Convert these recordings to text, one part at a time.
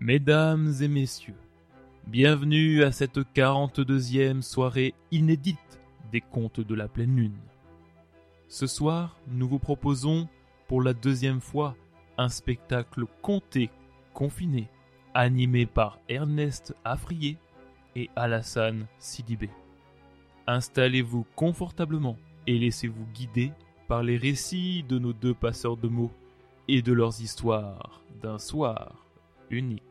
Mesdames et messieurs, bienvenue à cette 42e soirée inédite des contes de la pleine lune. Ce soir, nous vous proposons pour la deuxième fois un spectacle conté, confiné, animé par Ernest Afrier et Alassane Sidibé. Installez-vous confortablement et laissez-vous guider par les récits de nos deux passeurs de mots et de leurs histoires d'un soir unique.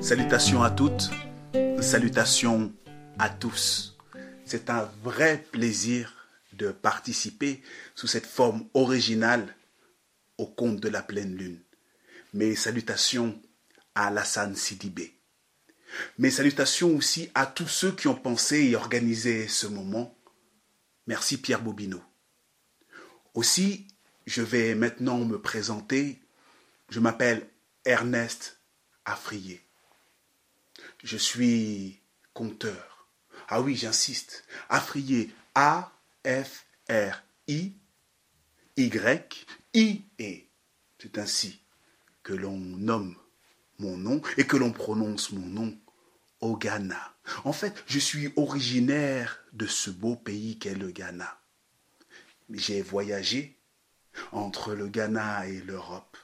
Salutations à toutes, salutations à tous. C'est un vrai plaisir de participer sous cette forme originale au conte de la pleine lune. Mes salutations à Alassane Sidibé. Mes salutations aussi à tous ceux qui ont pensé et organisé ce moment. Merci Pierre Bobineau. Aussi, je vais maintenant me présenter. Je m'appelle Ernest Afrier. Je suis conteur. Ah oui, j'insiste. Afrier. A-F-R-I-Y-I-E. C'est ainsi que l'on nomme mon nom et que l'on prononce mon nom au Ghana. En fait, je suis originaire de ce beau pays qu'est le Ghana. J'ai voyagé entre le Ghana et l'Europe,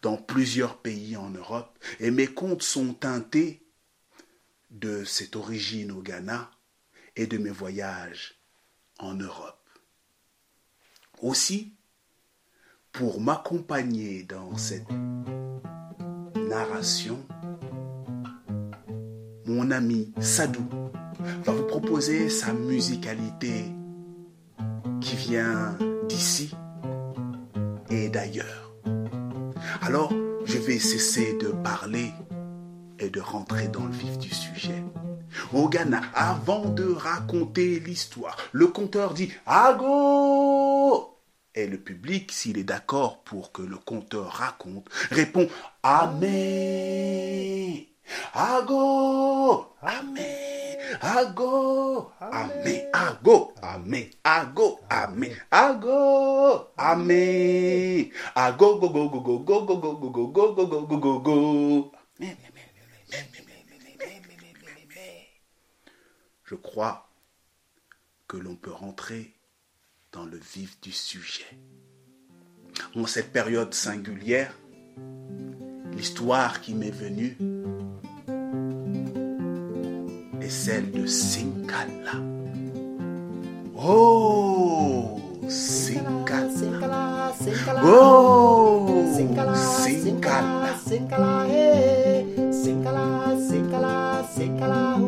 dans plusieurs pays en Europe, et mes contes sont teintés de cette origine au Ghana et de mes voyages en Europe. Aussi, pour m'accompagner dans cette narration, mon ami Sadou va vous proposer sa musicalité qui vient d'ici et d'ailleurs. Alors, je vais cesser de parler et de rentrer dans le vif du sujet. Au Ghana, avant de raconter l'histoire, le conteur dit Ago Et le public, s'il est d'accord pour que le conteur raconte, répond Amen Ago Amen Ago Amen Ago Amen Ago Amen Ago Ago go go go go go go go go go go go go go go je crois que l'on peut rentrer dans le vif du sujet. En cette période singulière, l'histoire qui m'est venue est celle de Sinkala. Oh, Sinkala. Oh, Sinkala. Au temps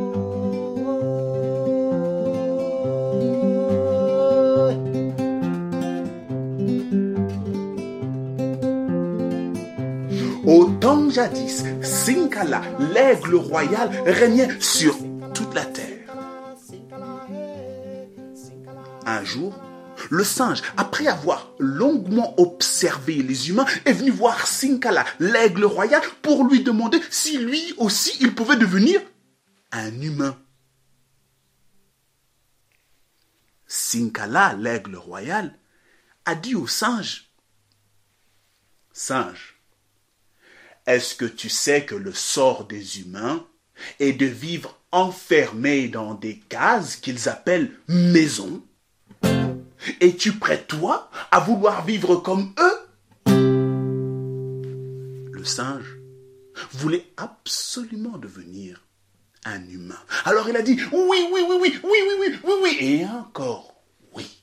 jadis, Sinkala, l'aigle royal, régnait sur toute la terre. Un jour, le singe, après avoir longuement observé les humains, est venu voir Sinkala, l'aigle royal, pour lui demander si lui aussi il pouvait devenir un humain. Sinkala, l'aigle royal, a dit au singe, Singe, est-ce que tu sais que le sort des humains est de vivre enfermés dans des cases qu'ils appellent maisons? Es-tu prêt, toi, à vouloir vivre comme eux? Le singe voulait absolument devenir un humain. Alors il a dit oui, oui, oui, oui, oui, oui, oui, oui, oui, et encore oui.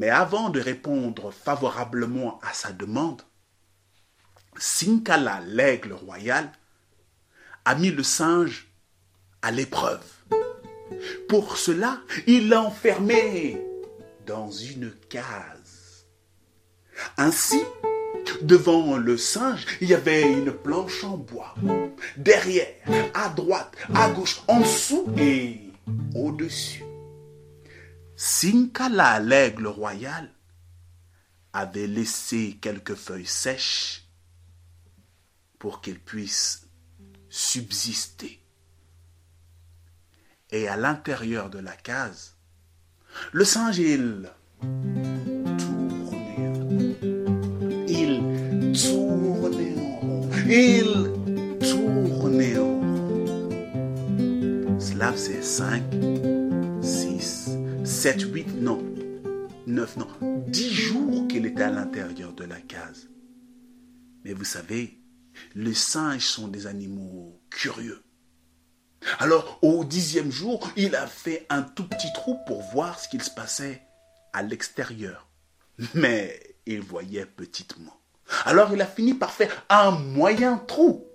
Mais avant de répondre favorablement à sa demande, Sinkala, l'aigle royal, a mis le singe à l'épreuve. Pour cela, il l'a enfermé dans une case. Ainsi, devant le singe, il y avait une planche en bois. Derrière, à droite, à gauche, en dessous et au-dessus. Sinkala, l'aigle royal, avait laissé quelques feuilles sèches pour qu'il puisse subsister. Et à l'intérieur de la case, le singe, il tournait. Il tournait en rond. Il tournait en. Cela c'est 5, 6, 7, 8, non. 9, non. 10 jours qu'il était à l'intérieur de la case. Mais vous savez, les singes sont des animaux curieux. Alors, au dixième jour, il a fait un tout petit trou pour voir ce qu'il se passait à l'extérieur. Mais il voyait petitement. Alors, il a fini par faire un moyen trou.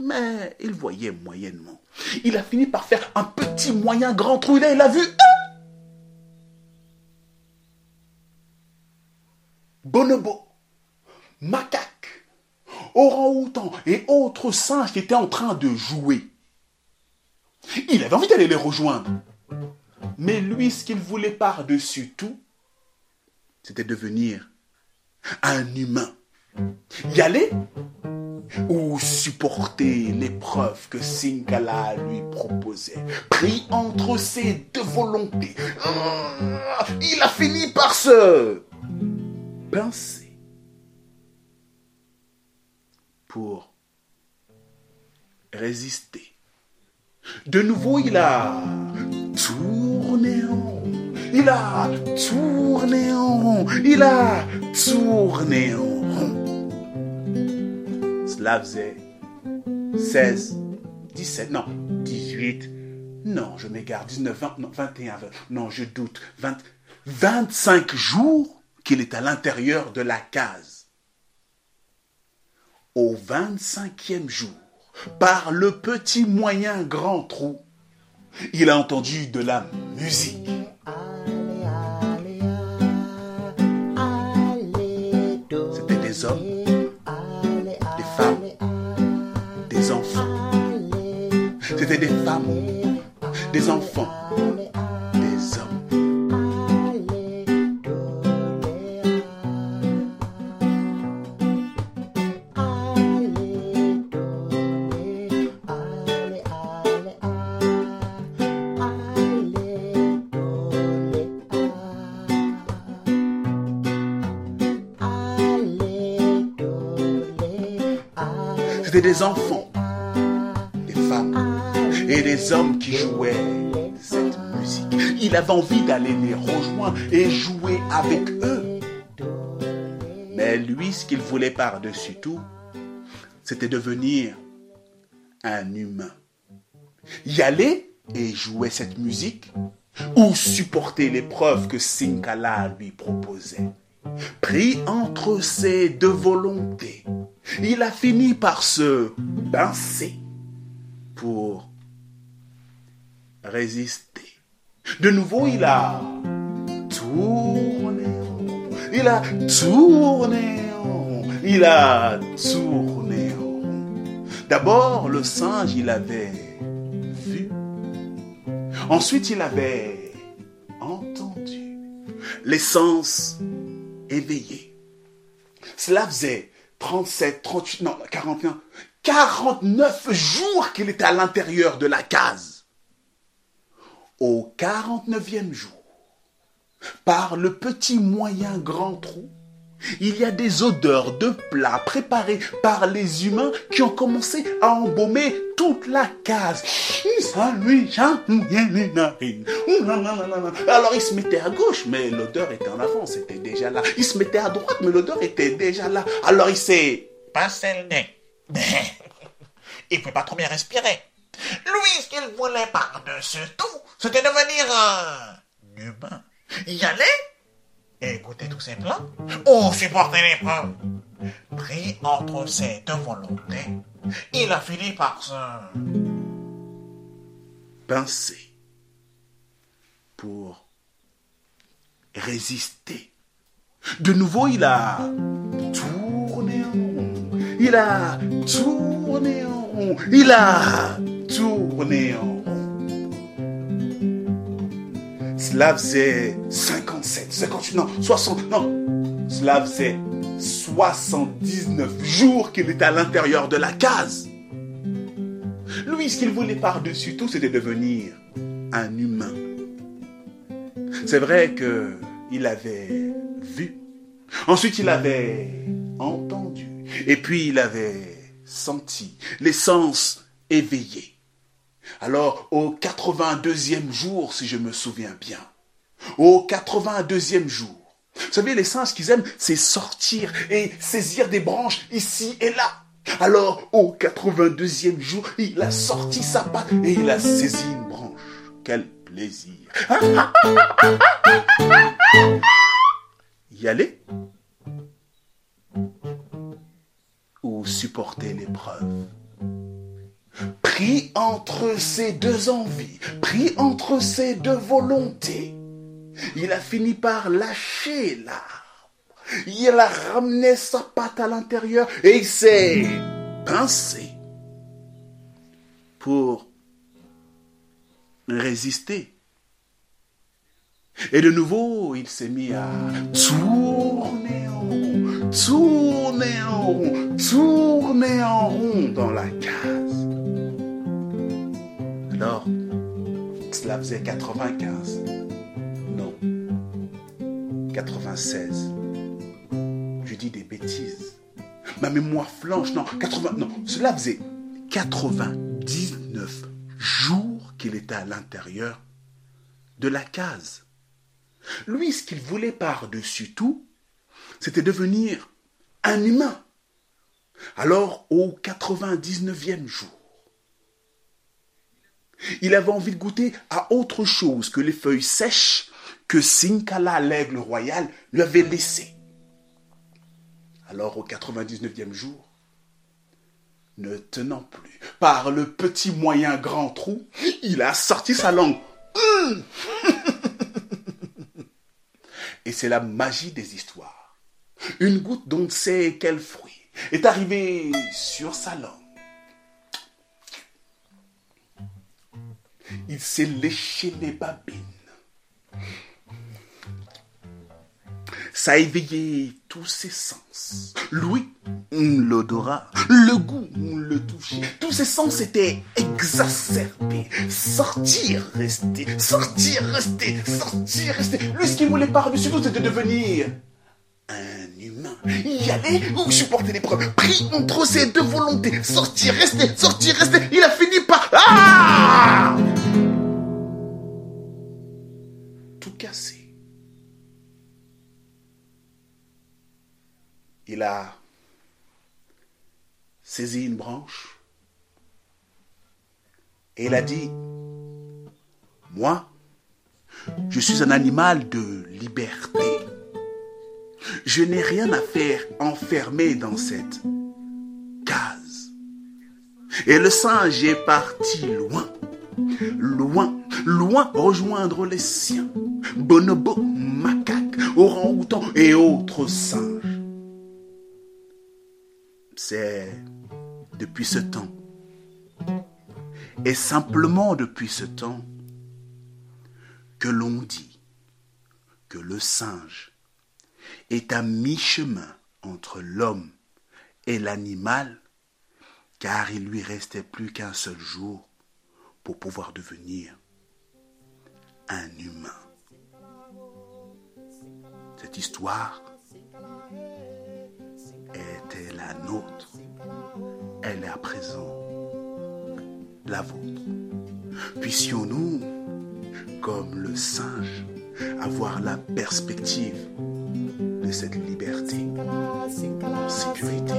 Mais il voyait moyennement. Il a fini par faire un petit moyen grand trou. Là, il a vu. Bonobo, macaque, orang-outan et autres singes qui étaient en train de jouer. Il avait envie d'aller les rejoindre. Mais lui, ce qu'il voulait par-dessus tout, c'était devenir un humain. Y aller ou supporter l'épreuve que Sinkala lui proposait. Pris entre ses deux volontés, ah, il a fini par se pincer pour résister. De nouveau, il a tourné en. Il a tourné en. Il a tourné en. Cela faisait 16, 17, non, 18, non, je m'égare, 19, 20, non, 21, 20, non, je doute, 20, 25 jours qu'il est à l'intérieur de la case. Au 25e jour, par le petit moyen grand trou, il a entendu de la musique. C'était des hommes, des femmes, des enfants. C'était des femmes, des enfants, enfants, des femmes et des hommes qui jouaient cette musique. Il avait envie d'aller les rejoindre et jouer avec eux. Mais lui, ce qu'il voulait par-dessus tout, c'était devenir un humain. Y aller et jouer cette musique ou supporter l'épreuve que Sinkala lui proposait. Pris entre ses deux volontés, il a fini par se pincer pour résister. De nouveau, il a tourné. Il a tourné. Il a tourné. D'abord, le singe, il avait vu. Ensuite, il avait entendu. Les sens éveillés. Cela faisait 37, 38, non, 41, 49 jours qu'il était à l'intérieur de la case. Au 49e jour, par le petit moyen grand trou, il y a des odeurs de plats préparés par les humains qui ont commencé à embaumer toute la case. Alors il se mettait à gauche, mais l'odeur était en avant, c'était déjà là. Il se mettait à droite, mais l'odeur était déjà là. Alors il s'est Passé le nez. Il ne pouvait pas trop bien respirer. Lui, ce qu'il voulait par-dessus tout, c'était devenir un humain. Y aller tous ses plats ou supporter l'épreuve. Pris entre ses deux volontés, il a fini par se... pincer pour résister. De nouveau, il a tourné en rond. Il a tourné en rond. Il a tourné en rond. Cela faisait 57, 58, non, 60, non. Cela faisait 79 jours qu'il était à l'intérieur de la case. Lui, ce qu'il voulait par-dessus tout, c'était devenir un humain. C'est vrai que il avait vu. Ensuite, il avait entendu. Et puis, il avait senti les sens éveillés. Alors, au 82e jour, si je me souviens bien, au 82e jour, vous savez, les singes qu'ils aiment, c'est sortir et saisir des branches ici et là. Alors, au 82e jour, il a sorti sa patte et il a saisi une branche. Quel plaisir. Y aller Ou supporter l'épreuve? Pris entre ces deux envies, pris entre ces deux volontés, il a fini par lâcher l'arbre. Il a ramené sa patte à l'intérieur et il s'est pincé pour résister. Et de nouveau, il s'est mis à tourner en rond, tourner en rond, tourner en rond dans la case. Alors, cela faisait 95. Non. 96. Je dis des bêtises. Ma mémoire flanche. Non, 80. Non, cela faisait 99 jours qu'il était à l'intérieur de la case. Lui, ce qu'il voulait par-dessus tout, c'était devenir un humain. Alors, au 99e jour, il avait envie de goûter à autre chose que les feuilles sèches que Sinkala, l'aigle royal, lui avait laissées. Alors, au 99e jour, ne tenant plus par le petit moyen grand trou, il a sorti sa langue. Et c'est la magie des histoires. Une goutte dont sait quel fruit est arrivé sur sa langue. Il s'est léché les babines. Ça a éveillé tous ses sens. L'ouïe, l'odorat, le goût, le toucher. Tous ses sens étaient exacerbés. Sortir, rester, sortir, rester, sortir, rester. Lui, ce qu'il voulait par-dessus tout, c'était devenir un humain. Y aller ou supporter l'épreuve. Pris entre ses deux volontés. Sortir, rester, sortir, rester. Il a fini par... Ah il a saisi une branche et il a dit, moi, je suis un animal de liberté. Je n'ai rien à faire enfermé dans cette case. Et le singe est parti loin, loin, loin rejoindre les siens, bonobo, macaque, orang-outan et autres singes. C'est depuis ce temps, et simplement depuis ce temps, que l'on dit que le singe est à mi-chemin entre l'homme et l'animal, car il lui restait plus qu'un seul jour pour pouvoir devenir un humain. Cette histoire la nôtre. Elle est à présent la vôtre. Puissions-nous, comme le singe, avoir la perspective de cette liberté sécurité.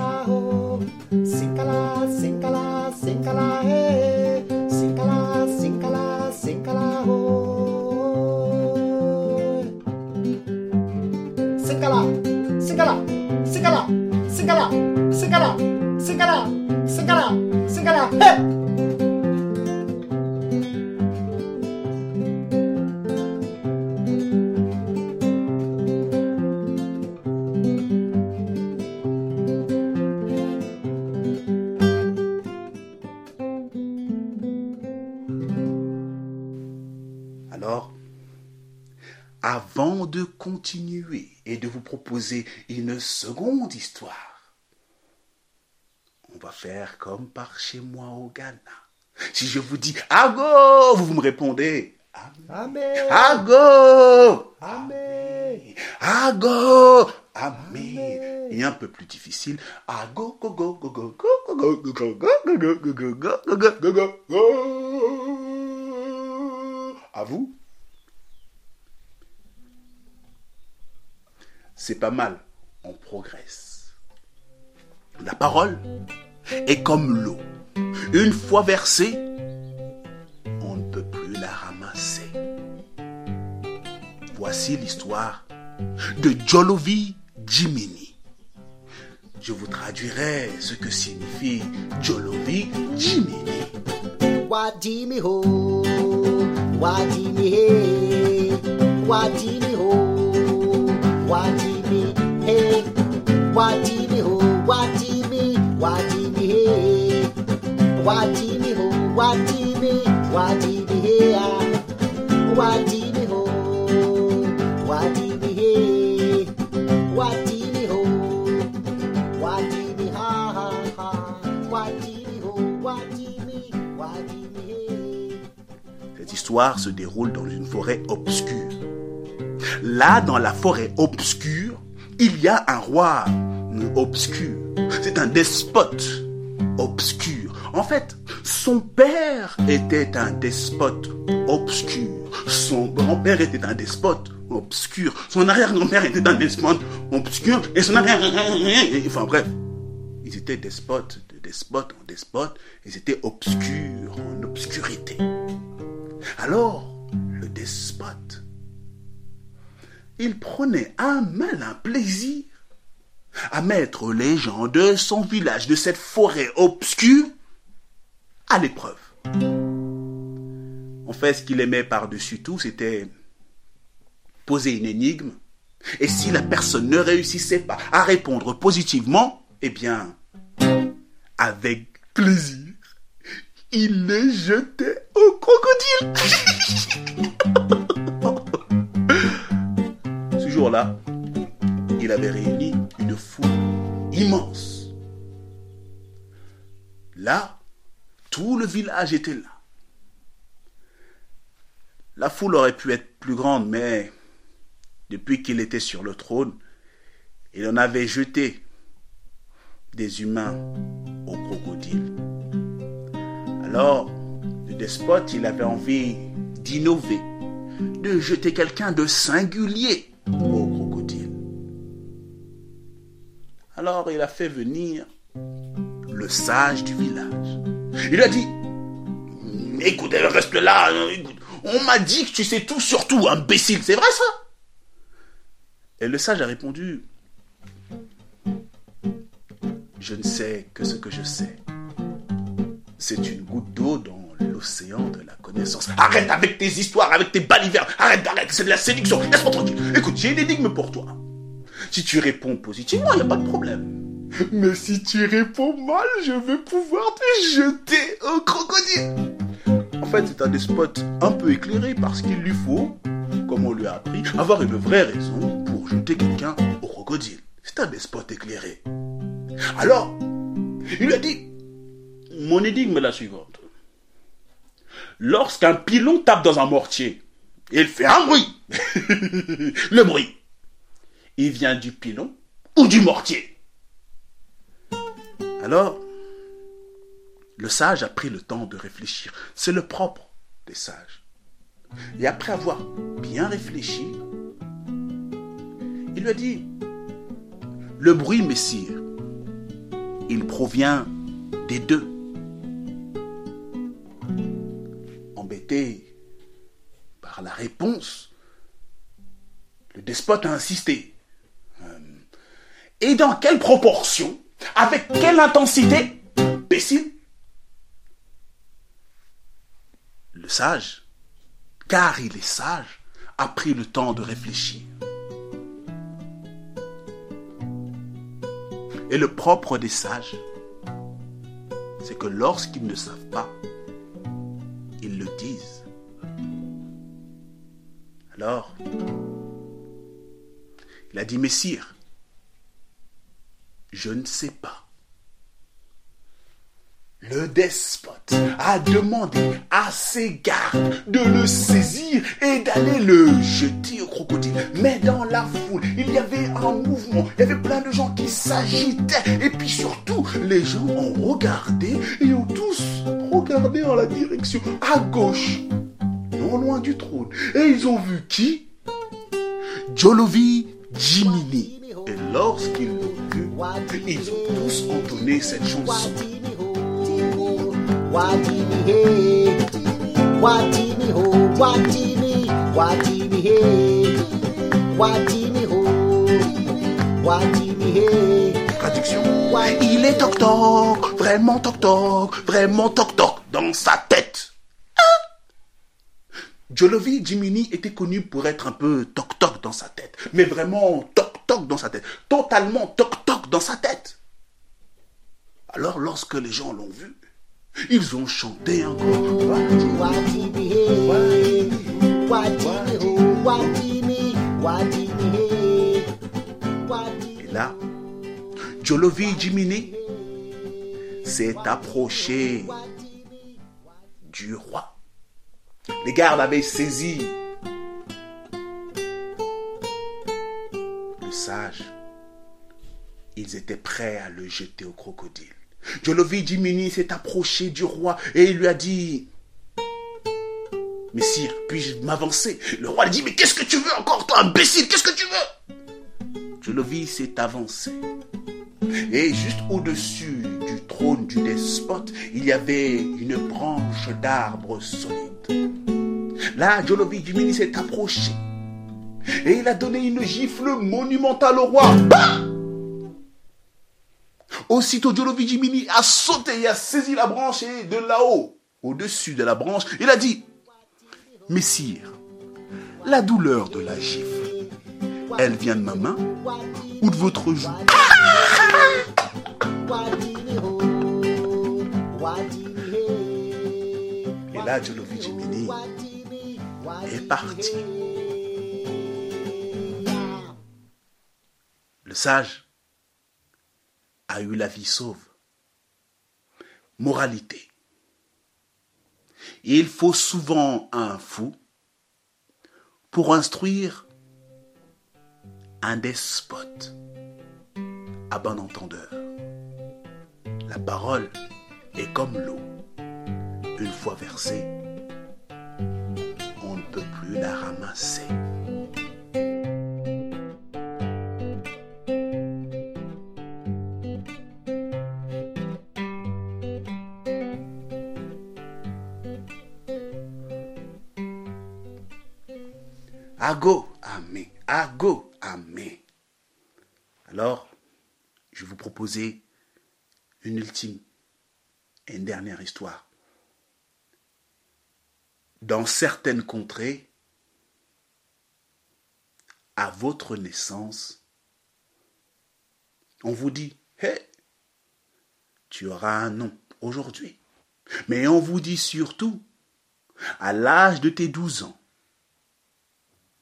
Une seconde histoire, on va faire comme par chez moi au Ghana. Si je vous dis Ago, vous me répondez Amen. Ago Amen. Ago Amen. Et un peu plus difficile. Ago go go go go go go go go go go go go go go go go go go. À vous C'est pas mal. On progresse. La parole est comme l'eau. Une fois versée, on ne peut plus la ramasser. Voici l'histoire de Jolovi Jimini. Je vous traduirai ce que signifie Jolovi Jimini. Wadimi watty me ho, watty me, watty me hey. Me ho, watty me, watty me me ho, watty me ho, watty me ha ha ha. Watty me ho, watty me, watty me. Cette histoire se déroule dans une forêt obscure. Là, dans la forêt obscure, il y a un roi obscur. C'est un despote obscur. En fait, son père était un despote obscur. Son grand-père était un despote obscur. Son arrière-grand-père était un despote obscur. Et son arrière... Enfin bref, ils étaient despotes, de despote en despote. Ils étaient obscurs en obscurité. Alors, le despote, il prenait un malin plaisir à mettre les gens de son village, de cette forêt obscure, à l'épreuve. En fait, ce qu'il aimait par-dessus tout, c'était poser une énigme. Et si la personne ne réussissait pas à répondre positivement, eh bien, avec plaisir, il les jetait au crocodile. Ce jour-là, il avait réuni une foule immense. Là, tout le village était là. La foule aurait pu être plus grande, mais depuis qu'il était sur le trône, il en avait jeté des humains au crocodile. Alors, le despote, il avait envie d'innover, de jeter quelqu'un de singulier Alors, il a fait venir le sage du village. Il a dit, écoute, reste là, on m'a dit que tu sais tout sur tout, imbécile, c'est vrai ça? Et le sage a répondu, je ne sais que ce que je sais. C'est une goutte d'eau dans l'océan de la connaissance. Arrête avec tes histoires, avec tes balivernes. Arrête, arrête, c'est de la séduction. Laisse-moi tranquille. Écoute, j'ai une énigme pour toi. Si tu réponds positivement, il n'y a pas de problème. Mais si tu réponds mal, je vais pouvoir te jeter au crocodile. En fait, c'est un despote un peu éclairé parce qu'il lui faut, comme on lui a appris, avoir une vraie raison pour jeter quelqu'un au crocodile. C'est un despote éclairé. Alors, il lui a dit, mon énigme est la suivante. Lorsqu'un pilon tape dans un mortier, il fait un bruit. Le bruit, il vient du pilon ou du mortier. Alors, le sage a pris le temps de réfléchir. C'est le propre des sages. Et après avoir bien réfléchi, il lui a dit, le bruit, messire, il provient des deux. Embêté par la réponse, le despote a insisté. Et dans quelle proportion Avec quelle intensité Imbécile Le sage, car il est sage, a pris le temps de réfléchir. Et le propre des sages, c'est que lorsqu'ils ne savent pas, ils le disent. Alors, Il a dit, Messire, je ne sais pas. Le despote a demandé à ses gardes de le saisir et d'aller le jeter au crocodile. Mais dans la foule, il y avait un mouvement, il y avait plein de gens qui s'agitaient. Et puis surtout, les gens ont regardé et ont tous regardé en la direction à gauche, non loin du trône. Et ils ont vu qui? Jolovi Jimini. Et lorsqu'ils ils ont tous entonné cette chanson. Traduction. Il est toc toc, vraiment toc toc, vraiment toc toc dans sa tête. Hein? Jolovi Jimini était connu pour être un peu toc toc dans sa tête, mais vraiment toc toc dans sa tête, totalement toc dans sa tête. Alors lorsque les gens l'ont vu, ils ont chanté encore. Et là, Jolovi Jimini s'est approché du roi. Les gardes avaient saisi le sage. Ils étaient prêts à le jeter au crocodile. Jolovi Jimini s'est approché du roi et il lui a dit Messire, puis-je m'avancer? Le roi lui dit Mais qu'est-ce que tu veux encore, toi, imbécile Qu'est-ce que tu veux? Jolovi s'est avancé. Et juste au-dessus du trône du despote, il y avait une branche d'arbre solide. Là, Jolovi Jimini s'est approché. Et il a donné une gifle monumentale au roi. Bah Aussitôt, Jimini a sauté et a saisi la branche et de là-haut, au-dessus de la branche, il a dit Messire, la douleur de la gifle, elle vient de ma main ou de votre joue? Et là, Jimini est parti. Le sage a eu la vie sauve. Moralité. Il faut souvent un fou pour instruire un despote à bon entendeur. La parole est comme l'eau. Une fois versée, on ne peut plus la ramasser. Ago, amé, ago, amé. Alors, je vais vous proposer une ultime et une dernière histoire. Dans certaines contrées, à votre naissance, on vous dit, hé, tu auras un nom aujourd'hui. Mais on vous dit surtout, à l'âge de tes 12 ans,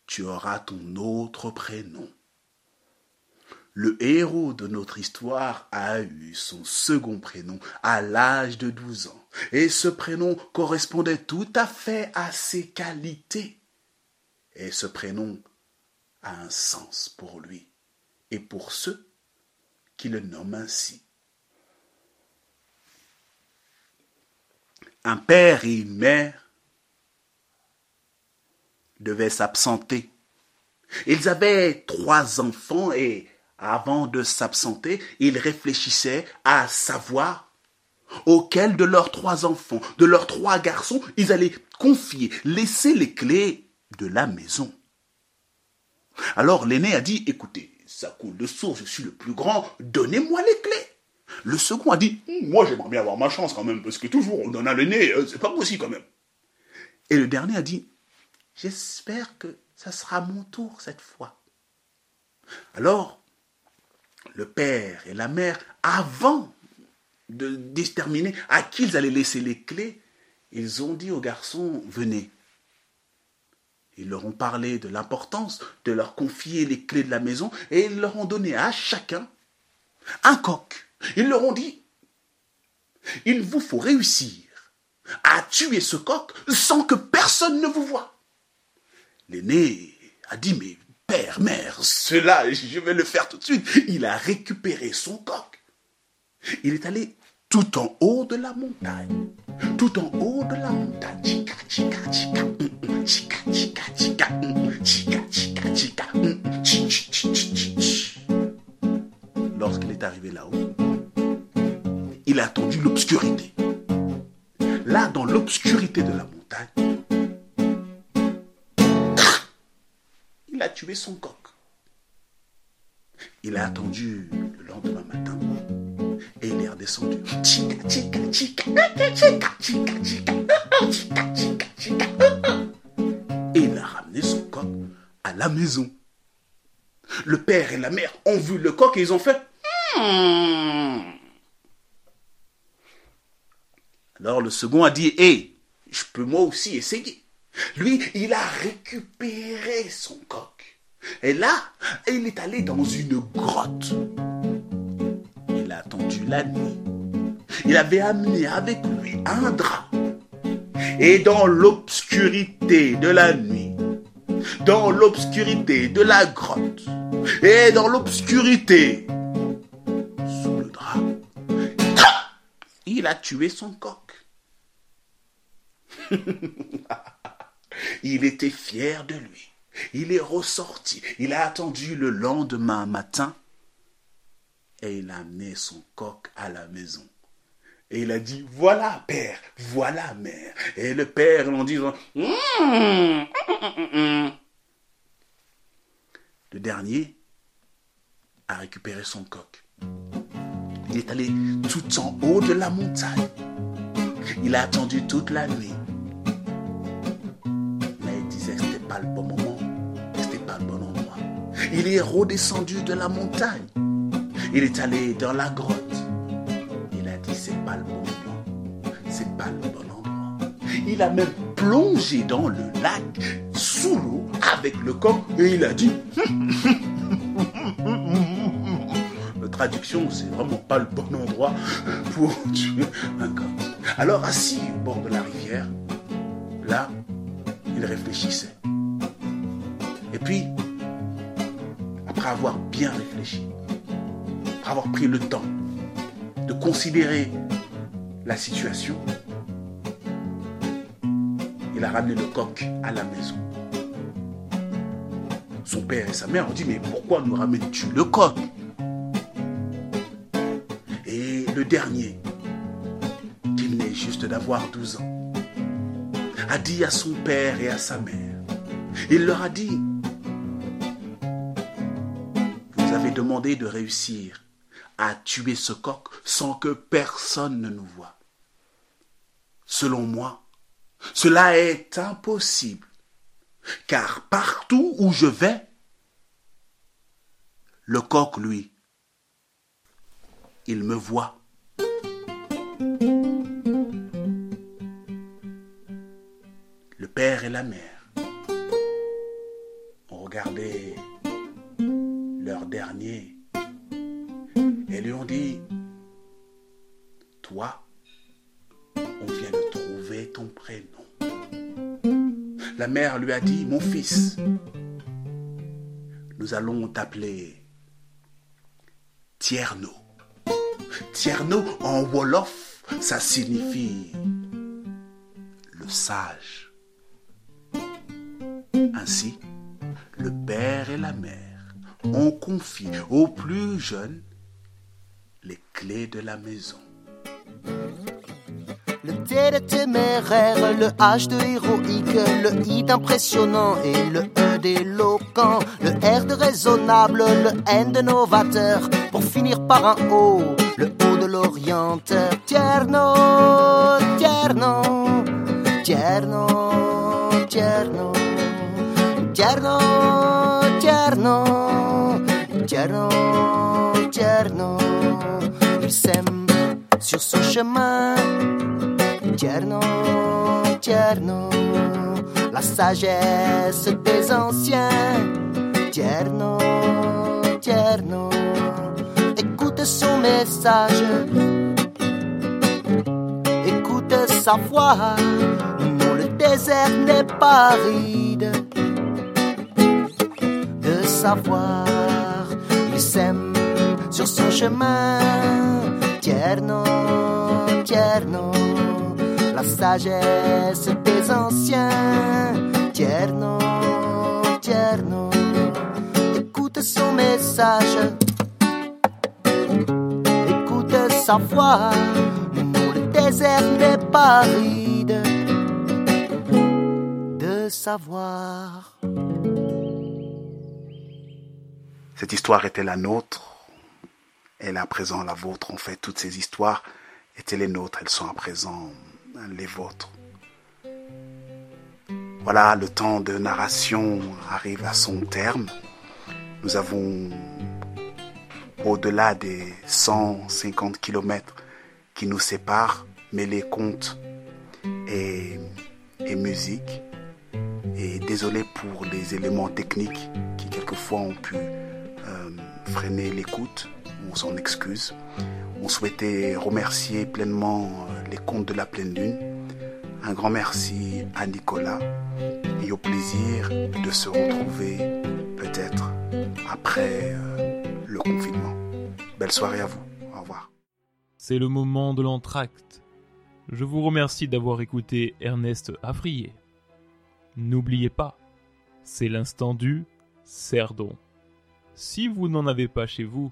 tu auras ton autre prénom. Le héros de notre histoire a eu son second prénom à l'âge de 12 ans. Et ce prénom correspondait tout à fait à ses qualités. Et ce prénom a un sens pour lui et pour ceux qui le nomment ainsi. Un père et une mère devaient s'absenter. Ils avaient trois enfants et avant de s'absenter, ils réfléchissaient à savoir auquel de leurs trois enfants, de leurs trois garçons, ils allaient confier, laisser les clés de la maison. Alors l'aîné a dit, écoutez, ça coule de source, je suis le plus grand, donnez-moi les clés. Le second a dit, Hum, moi j'aimerais bien avoir ma chance quand même, parce que toujours on donne à l'aîné, euh, c'est pas possible quand même. Et le dernier a dit, j'espère que ça sera mon tour cette fois. Alors, le père et la mère, avant de déterminer à qui ils allaient laisser les clés, ils ont dit au garçon, venez. Ils leur ont parlé de l'importance de leur confier les clés de la maison et ils leur ont donné à chacun un coq. Ils leur ont dit, il vous faut réussir à tuer ce coq sans que personne ne vous voie. L'aîné a dit, mais père, mère, cela, je vais le faire tout de suite. Il a récupéré son coq. Il est allé tout en haut de la montagne. Tout en haut de la montagne. Chica, chica, chica. Chica, chica, chica. Chica, chica, chica. chi, chi, chi, chi, chi, chi. Lorsqu'il est arrivé là-haut, il a attendu l'obscurité. Là, dans l'obscurité de la montagne, il a tué son coq. Il a attendu le lendemain matin et il est redescendu. Et il a ramené son coq à la maison. Le père et la mère ont vu le coq et ils ont fait Hmm. Alors le second a dit Hé, je peux moi aussi essayer. Lui, il a récupéré son coq. Et là, il est allé dans une grotte. Il a attendu la nuit. Il avait amené avec lui un drap. Et dans l'obscurité de la nuit, dans l'obscurité de la grotte, et dans l'obscurité sous le drap, il a tué son coq. il était fier de lui. Il est ressorti. Il a attendu le lendemain matin et il a amené son coq à la maison. Et il a dit, voilà père, voilà mère. Et le père en disant, Hum, hum, hum, le dernier a récupéré son coq. Il est allé tout en haut de la montagne. Il a attendu toute la nuit. Pas le bon moment, c'était pas le bon endroit. Il est redescendu de la montagne. Il est allé dans la grotte. Il a dit c'est pas le bon moment, c'est pas le bon endroit. Il a même plongé dans le lac sous l'eau avec le coq et il a dit La traduction, c'est vraiment pas le bon endroit pour tuer un coq. Alors assis au bord de la rivière, là, il réfléchissait. Avoir bien réfléchi, avoir pris le temps de considérer la situation, il a ramené le coq à la maison. Son père et sa mère ont dit, mais pourquoi nous ramènes-tu le coq? Et le dernier, qui venait juste d'avoir 12 ans, a dit à son père et à sa mère, il leur a dit, demandé de réussir à tuer ce coq sans que personne ne nous voie. Selon moi, cela est impossible, car partout où je vais, le coq, lui, il me voit. Le père et la mère ont regardé leur dernier et lui ont dit, toi, on vient de trouver ton prénom. La mère lui a dit, mon fils, nous allons t'appeler Tierno. Tierno en Wolof, ça signifie le sage. Ainsi, le père et la mère ont confié au plus jeune les clés de la maison. Le T de téméraire, le H de héroïque, le I d'impressionnant et le E d'éloquent, le R de raisonnable, le N de novateur, pour finir par un O, le O de l'orienteur. Tierno, tierno, tierno, tierno, tierno. Il sème sur son chemin. Tierno, tierno, la sagesse des anciens. Tierno, tierno, écoute son message, écoute sa voix. Non, le désert n'est pas aride de savoir. Il sème sur son chemin. Tierno, tierno, la sagesse des anciens. Tierno, tierno, écoute son message. Écoute sa voix. Non, le désert n'est pas de savoir. Cette histoire était la nôtre. Elle est à présent la vôtre. En fait, toutes ces histoires étaient les nôtres. Elles sont à présent les vôtres. Voilà, le temps de narration arrive à son terme. Nous avons, au-delà des 150 kilomètres qui nous séparent, mêlé contes et, et musique. Et désolé pour les éléments techniques qui quelquefois ont pu euh, freiner l'écoute. On s'en excuse. On souhaitait remercier pleinement euh, les contes de la pleine lune. Un grand merci à Nicolas et au plaisir de se retrouver peut-être après euh, le confinement. Belle soirée à vous. Au revoir. C'est le moment de l'entracte. Je vous remercie d'avoir écouté Ernest Afrier. N'oubliez pas, c'est l'instant du cerdon. Si vous n'en avez pas chez vous,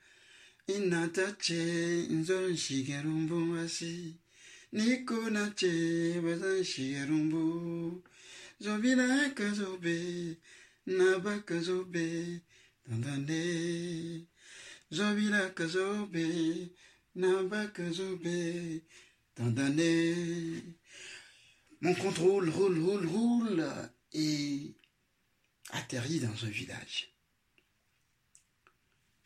inatache, nzon shigerumbu wasi. Niko kazobe, naba kazobe, dandane. Zobila kazobe, naba kazobe, dandane. Mon contrôle roule, roule, roule et atterrit dans un village.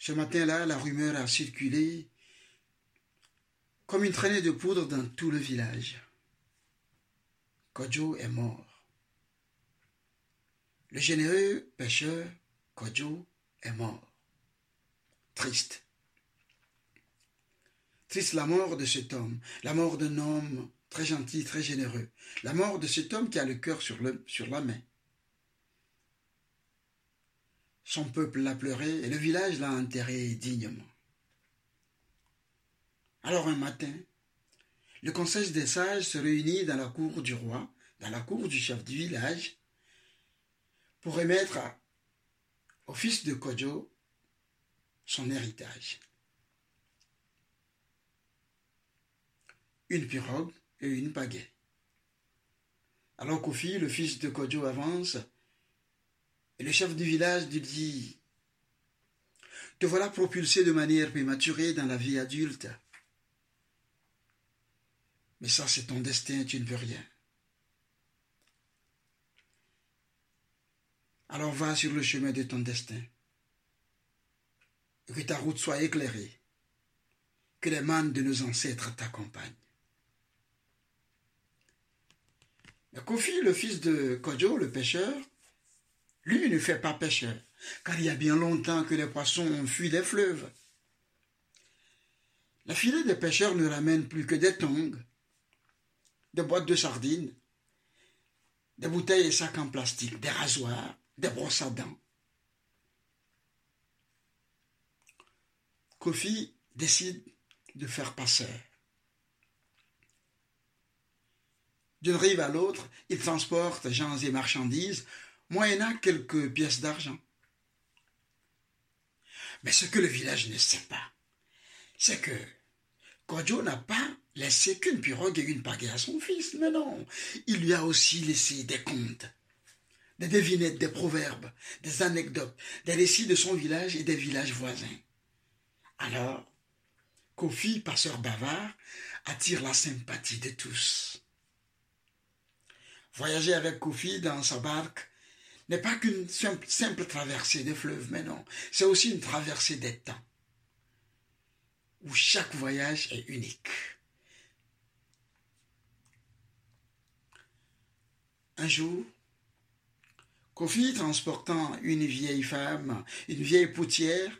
Ce matin-là, la rumeur a circulé comme une traînée de poudre dans tout le village. Kojo est mort. Le généreux pêcheur Kojo est mort. Triste. Triste la mort de cet homme, la mort d'un homme très gentil, très généreux, la mort de cet homme qui a le cœur sur, le, sur la main. Son peuple l'a pleuré et le village l'a enterré dignement. Alors un matin, le conseil des sages se réunit dans la cour du roi, dans la cour du chef du village, pour remettre au fils de Kojo son héritage. Une pirogue et une pagaie. Alors Kofi, le fils de Kojo, avance et le chef du village lui dit Te voilà propulsé de manière prématurée dans la vie adulte. Mais ça, c'est ton destin, tu ne peux rien. Alors va sur le chemin de ton destin. Que ta route soit éclairée. Que les mannes de nos ancêtres t'accompagnent. Kofi, le fils de Kojo, le pêcheur, lui ne fait pas pêcheur, car il y a bien longtemps que les poissons ont fui des fleuves. La filet des pêcheurs ne ramène plus que des tongs, des boîtes de sardines, des bouteilles et sacs en plastique, des rasoirs, des brosses à dents. Kofi décide de faire passeur. D'une rive à l'autre, il transporte gens et marchandises, moyennant quelques pièces d'argent. Mais ce que le village ne sait pas, c'est que Kojo n'a pas laissé qu'une pirogue et une pagaie à son fils. Mais non, il lui a aussi laissé des comptes. des devinettes, des proverbes, des anecdotes, des récits de son village et des villages voisins. Alors, Kofi, passeur bavard, attire la sympathie de tous. Voyager avec Kofi dans sa barque n'est pas qu'une simple, traversée des fleuves, mais non, c'est aussi une traversée des temps, où chaque voyage est unique. Un jour, Kofi, transportant une vieille femme, une vieille poutière,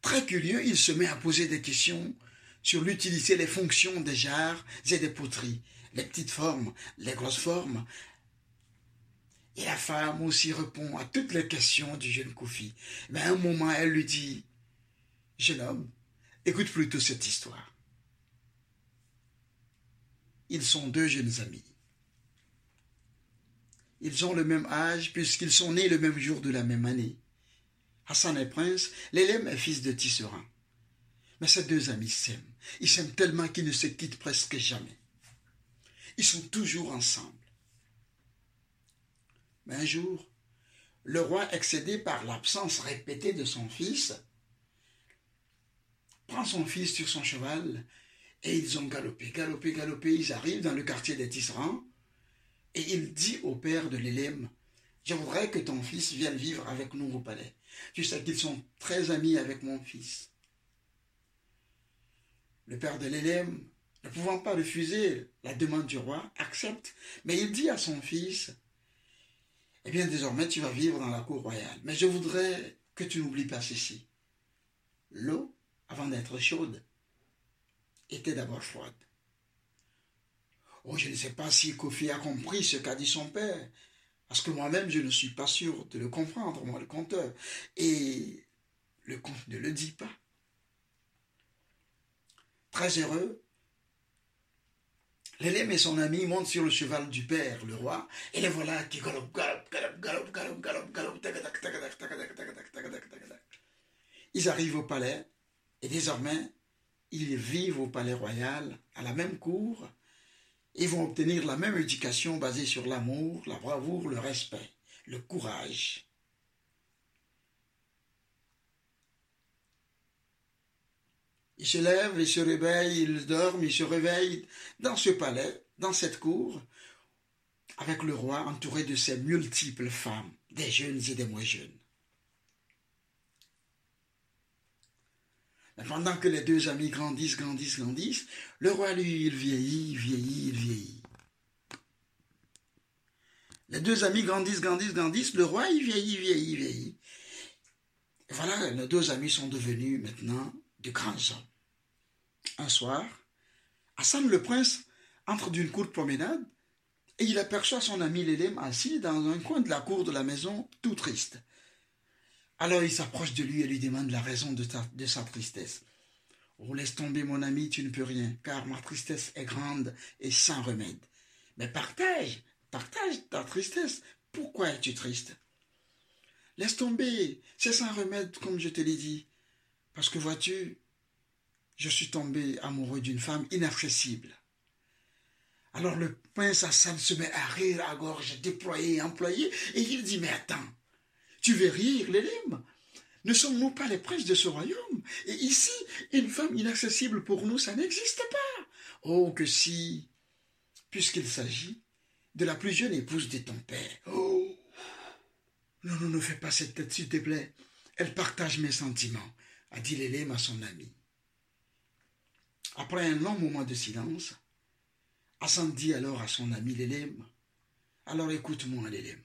très curieux, il se met à poser des questions sur l'utilité, les fonctions des jarres et des poteries, les petites formes, les grosses formes. Et la femme aussi répond à toutes les questions du jeune Kofi. Mais à un moment, elle lui dit, Jeune homme, écoute plutôt cette histoire. Ils sont deux jeunes amis. Ils ont le même âge puisqu'ils sont nés le même jour de la même année. Hassan est prince, l'élève est fils de tisserand. Mais ces deux amis s'aiment. Ils s'aiment tellement qu'ils ne se quittent presque jamais. Ils sont toujours ensemble. Mais un jour, le roi, excédé par l'absence répétée de son fils, prend son fils sur son cheval et ils ont galopé, galopé, galopé. Ils arrivent dans le quartier des tisserands et il dit au père de l'élème, je voudrais que ton fils vienne vivre avec nous au palais. Tu sais qu'ils sont très amis avec mon fils. Le père de l'élème, ne pouvant pas refuser la demande du roi, accepte, mais il dit à son fils, eh bien désormais tu vas vivre dans la cour royale, mais je voudrais que tu n'oublies pas ceci. L'eau, avant d'être chaude, était d'abord froide. Oh, je ne sais pas si Kofi a compris ce qu'a dit son père, parce que moi-même, je ne suis pas sûr de le comprendre, moi, le conteur. Et le conte ne le dit pas. Très heureux, l'élève et son ami montent sur le cheval du père, le roi, et les voilà qui galopent, galopent, galopent, galopent, galopent, galopent, tac, tac, tac, tac, tac, tac, tac, tac, tac, tac. Ils arrivent au palais, et désormais, ils vivent au palais royal, à la même cour, ils vont obtenir la même éducation basée sur l'amour, la bravoure, le respect, le courage. Ils se lèvent, ils se réveillent, ils dorment, ils se réveillent dans ce palais, dans cette cour, avec le roi entouré de ses multiples femmes, des jeunes et des moins jeunes. Pendant que les deux amis grandissent, grandissent, grandissent, le roi, lui, il vieillit, il vieillit, il vieillit. Les deux amis grandissent, grandissent, grandissent, le roi, il vieillit, vieillit, vieillit. Voilà, nos deux amis sont devenus maintenant Un soir, Hassan le prince entre d'une courte promenade et il aperçoit son ami l'élème assis dans un coin de la cour de la maison, tout triste. Alors il s'approche de lui et lui demande la raison de, de sa tristesse. Oh, laisse tomber mon ami, tu ne peux rien, car ma tristesse est grande et sans remède. Mais partage, partage ta tristesse. Pourquoi es-tu triste Laisse tomber, c'est sans remède, comme je te l'ai dit. Parce que vois-tu, je suis tombé amoureux d'une femme inaccessible. Alors le prince Hassan se met à rire à gorge déployée et employée, et il dit, mais attends, tu veux rire, l'élème Ne sommes-nous pas les princes de ce royaume? Et ici, une femme inaccessible pour nous, ça n'existe pas. Oh, que si, puisqu'il s'agit de la plus jeune épouse de ton père. Oh Non, non, ne fais pas cette tête, s'il te plaît. Elle partage mes sentiments, a dit l'élème à son ami. Après un long moment de silence, Hassan dit alors à son ami l'élème, alors écoute-moi l'élème.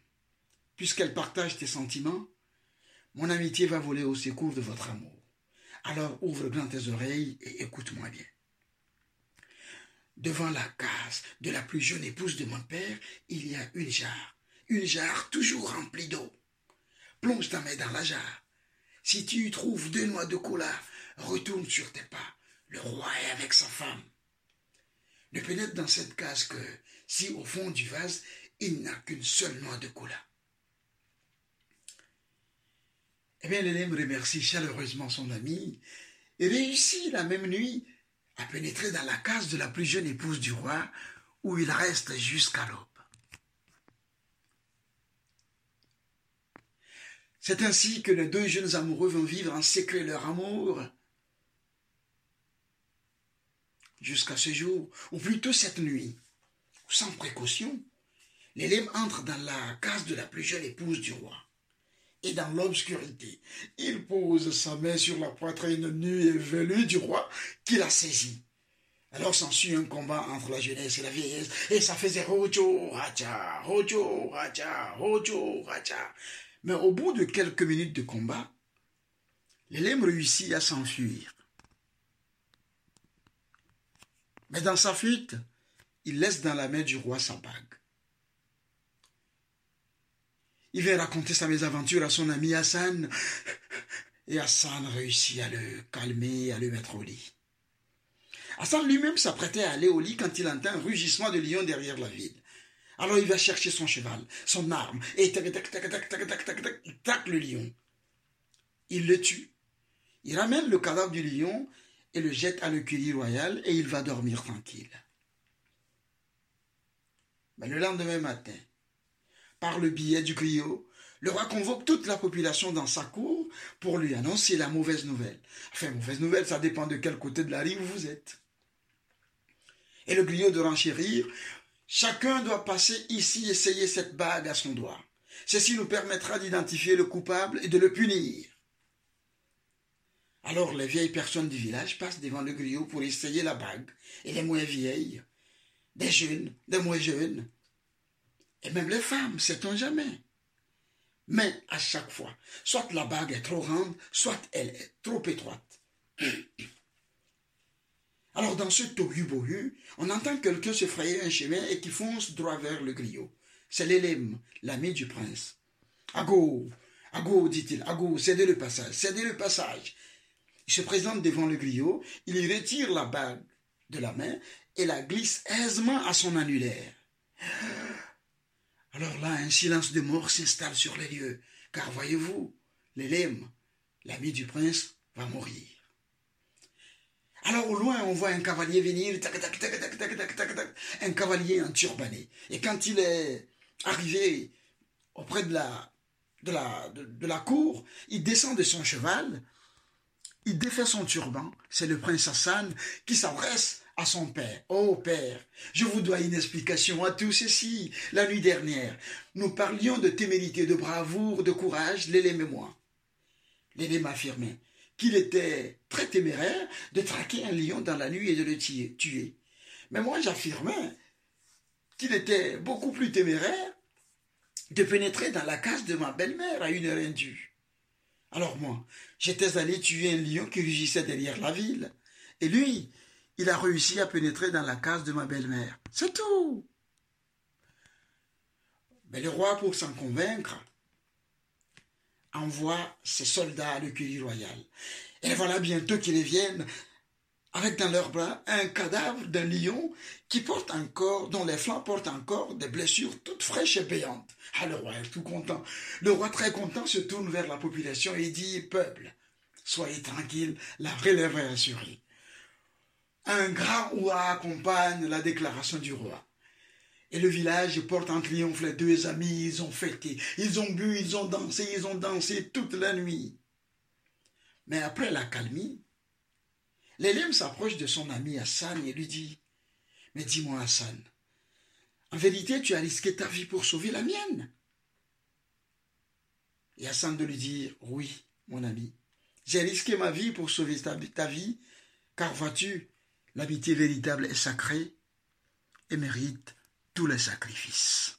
Puisqu'elle partage tes sentiments, mon amitié va voler au secours de votre amour. Alors ouvre grand tes oreilles et écoute-moi bien. Devant la case de la plus jeune épouse de mon père, il y a une jarre, une jarre toujours remplie d'eau. Plonge ta main dans la jarre. Si tu trouves deux noix de cola, retourne sur tes pas. Le roi est avec sa femme. Ne pénètre dans cette case que si au fond du vase, il n'a qu'une seule noix de cola. Eh bien, l'élève remercie chaleureusement son ami et réussit la même nuit à pénétrer dans la case de la plus jeune épouse du roi où il reste jusqu'à l'aube. C'est ainsi que les deux jeunes amoureux vont vivre en secret leur amour. Jusqu'à ce jour, ou plutôt cette nuit, sans précaution, l'élève entre dans la case de la plus jeune épouse du roi. Et dans l'obscurité, il pose sa main sur la poitrine nue et velue du roi qui la saisit. Alors s'ensuit un combat entre la jeunesse et la vieillesse, et ça faisait Rojo, Raja, Rojo, Raja, Rojo, Raja. Mais au bout de quelques minutes de combat, l'élève réussit à s'enfuir. Mais dans sa fuite, il laisse dans la main du roi sa bague. Il vient raconter sa mésaventure à son ami Hassan, et Hassan réussit à le calmer, à le mettre au lit. Hassan lui-même s'apprêtait à aller au lit quand il entend un rugissement de lion derrière la ville. Alors il va chercher son cheval, son arme, et tac, tac, tac, tac, tac, tac, tac, tac, tacle le lion. Il le tue. Il ramène le cadavre du lion et le jette à l'écurie royale et il va dormir tranquille. Mais le lendemain matin, par le billet du griot, le roi convoque toute la population dans sa cour pour lui annoncer la mauvaise nouvelle. Enfin, mauvaise nouvelle, ça dépend de quel côté de la rive vous êtes. Et le griot de renchérir, chacun doit passer ici essayer cette bague à son doigt. Ceci nous permettra d'identifier le coupable et de le punir. Alors les vieilles personnes du village passent devant le griot pour essayer la bague, et les moins vieilles, des jeunes, des moins jeunes, et même les femmes, sait-on jamais. Mais à chaque fois, soit la bague est trop grande, soit elle est trop étroite. Alors dans ce tohu-bohu, on entend quelqu'un se frayer un chemin et qui fonce droit vers le griot. C'est l'élème, l'ami du prince. Ago, Ago, dit-il, Ago, cédez le passage, cédez le passage. Il se présente devant le griot, il y retire la bague de la main et la glisse aisément à son annulaire. Alors là, un silence de mort s'installe sur les lieux, car voyez-vous, l'élème, l'ami du prince, va mourir. Alors au loin, on voit un cavalier venir, tac, tac, tac, tac, tac, tac, tac, tac, un cavalier en turbané. Et quand il est arrivé auprès de la, de la, de, la cour, il descend de son cheval, il défait son turban, c'est le prince Hassan qui s'adresse à son père. Oh père, je vous dois une explication à tout ceci. La nuit dernière, nous parlions de témérité, de bravoure, de courage, l'élème et moi. L'élème affirmait qu'il était très téméraire de traquer un lion dans la nuit et de le tuer. Mais moi j'affirmais qu'il était beaucoup plus téméraire de pénétrer dans la case de ma belle-mère à une heure indue. Alors moi, j'étais allé tuer un lion qui rugissait derrière la ville. Et lui, il a réussi à pénétrer dans la case de ma belle-mère. C'est tout. Mais le roi, pour s'en convaincre, envoie ses soldats à l'écurie royale. Et voilà bientôt qu'ils viennent avec dans leurs bras un cadavre d'un lion qui porte encore, dont les flancs portent encore des blessures toutes fraîches et payantes. Ah, le roi est tout content. Le roi très content se tourne vers la population et dit, peuple, soyez tranquille, la relève est assurée. Un grand oua accompagne la déclaration du roi. Et le village porte en triomphe les deux amis, ils ont fêté, ils ont bu, ils ont dansé, ils ont dansé toute la nuit. Mais après la calmie, l'élève s'approche de son ami Hassan et lui dit Mais dis-moi, Hassan, en vérité, tu as risqué ta vie pour sauver la mienne Et Hassan de lui dire Oui, mon ami, j'ai risqué ma vie pour sauver ta vie, car vois-tu, l'amitié véritable est sacrée et mérite tous les sacrifices.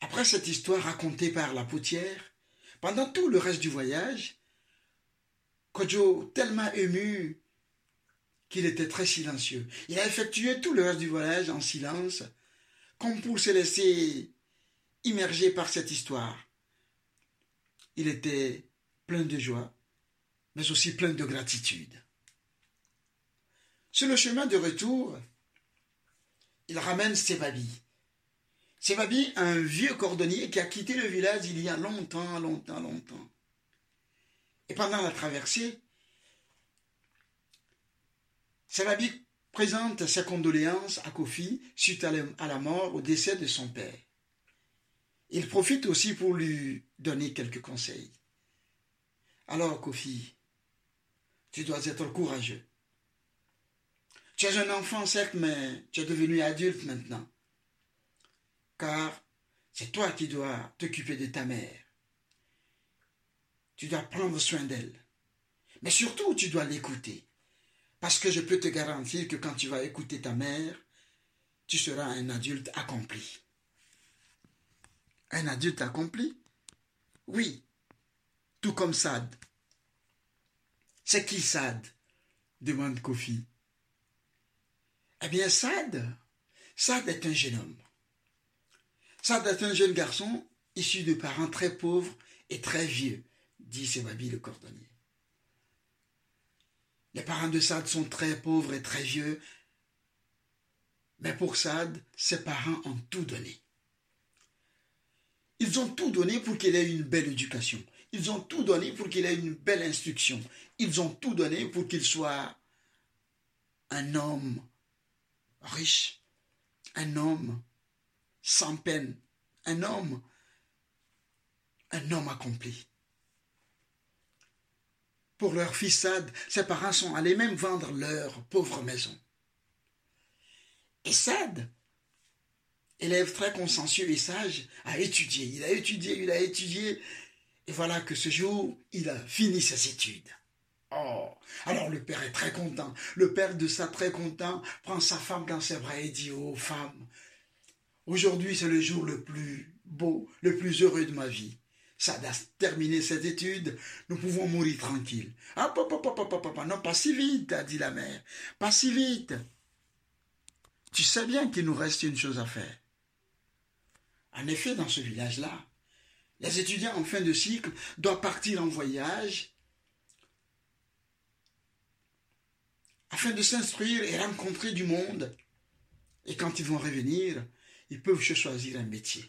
Après cette histoire racontée par la potière, pendant tout le reste du voyage, Kojo, tellement ému qu'il était très silencieux, il a effectué tout le reste du voyage en silence, comme pour se laisser immerger par cette histoire. Il était plein de joie, mais aussi plein de gratitude. Sur le chemin de retour, il ramène Sébabi. Sébabi, un vieux cordonnier qui a quitté le village il y a longtemps, longtemps, longtemps. Et pendant la traversée, Sarabi présente ses condoléances à Kofi suite à la mort, au décès de son père. Il profite aussi pour lui donner quelques conseils. Alors, Kofi, tu dois être courageux. Tu es un enfant, certes, mais tu es devenu adulte maintenant. Car c'est toi qui dois t'occuper de ta mère. Tu dois prendre soin d'elle. Mais surtout, tu dois l'écouter. Parce que je peux te garantir que quand tu vas écouter ta mère, tu seras un adulte accompli. Un adulte accompli? Oui, tout comme Sad. C'est qui Sad demande Kofi. Eh bien, Sad, Sad est un jeune homme. Sad est un jeune garçon issu de parents très pauvres et très vieux, dit Sebabi le cordonnier. Les parents de Sad sont très pauvres et très vieux, mais pour Sad, ses parents ont tout donné. Ils ont tout donné pour qu'il ait une belle éducation. Ils ont tout donné pour qu'il ait une belle instruction. Ils ont tout donné pour qu'il soit un homme riche, un homme sans peine, un homme, un homme accompli. Pour leur fils Sad, ses parents sont allés même vendre leur pauvre maison. Et Sad, élève très consciencieux et sage, a étudié, il a étudié, il a étudié, et voilà que ce jour, il a fini ses études. Oh, alors le père est très content. Le père de ça très content prend sa femme dans ses bras et dit aux femmes, aujourd'hui c'est le jour le plus beau, le plus heureux de ma vie. Ça a terminé ses études, nous pouvons mourir tranquille. Ah, papa, papa, papa, non, pas si vite, a dit la mère, pas si vite. Tu sais bien qu'il nous reste une chose à faire. En effet, dans ce village-là, les étudiants en fin de cycle doivent partir en voyage afin de s'instruire et rencontrer du monde. Et quand ils vont revenir, ils peuvent choisir un métier.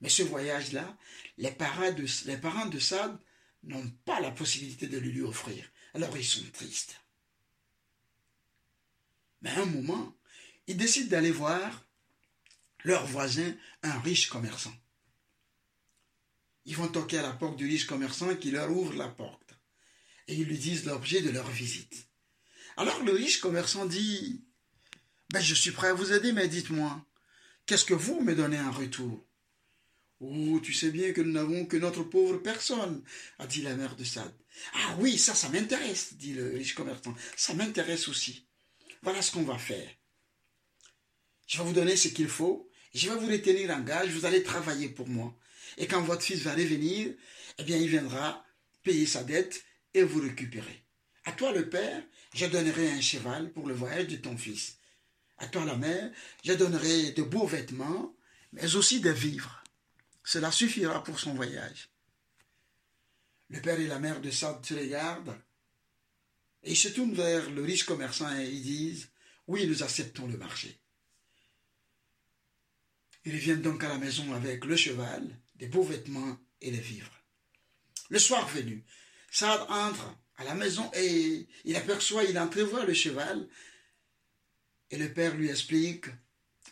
Mais ce voyage-là, les parents de, les parents de Sad n'ont pas la possibilité de le lui offrir. Alors ils sont tristes. Mais à un moment, ils décident d'aller voir leur voisin, un riche commerçant. Ils vont toquer à la porte du riche commerçant qui leur ouvre la porte. Et ils lui disent l'objet de leur visite. Alors le riche commerçant dit ben, Je suis prêt à vous aider, mais dites-moi, qu'est-ce que vous me donnez en retour Oh, tu sais bien que nous n'avons que notre pauvre personne, a dit la mère de Sad. Ah oui, ça, ça m'intéresse, dit le riche commerçant. Ça m'intéresse aussi. Voilà ce qu'on va faire. Je vais vous donner ce qu'il faut, je vais vous retenir en gage, vous allez travailler pour moi. Et quand votre fils va revenir, eh bien, il viendra payer sa dette et vous récupérer. À toi, le père, je donnerai un cheval pour le voyage de ton fils. À toi, la mère, je donnerai de beaux vêtements, mais aussi des vivres. Cela suffira pour son voyage. Le père et la mère de Sad se regardent et ils se tournent vers le riche commerçant et ils disent Oui, nous acceptons le marché. Ils viennent donc à la maison avec le cheval, des beaux vêtements et les vivres. Le soir venu, Sad entre à la maison et il aperçoit, il entrevoit le cheval et le père lui explique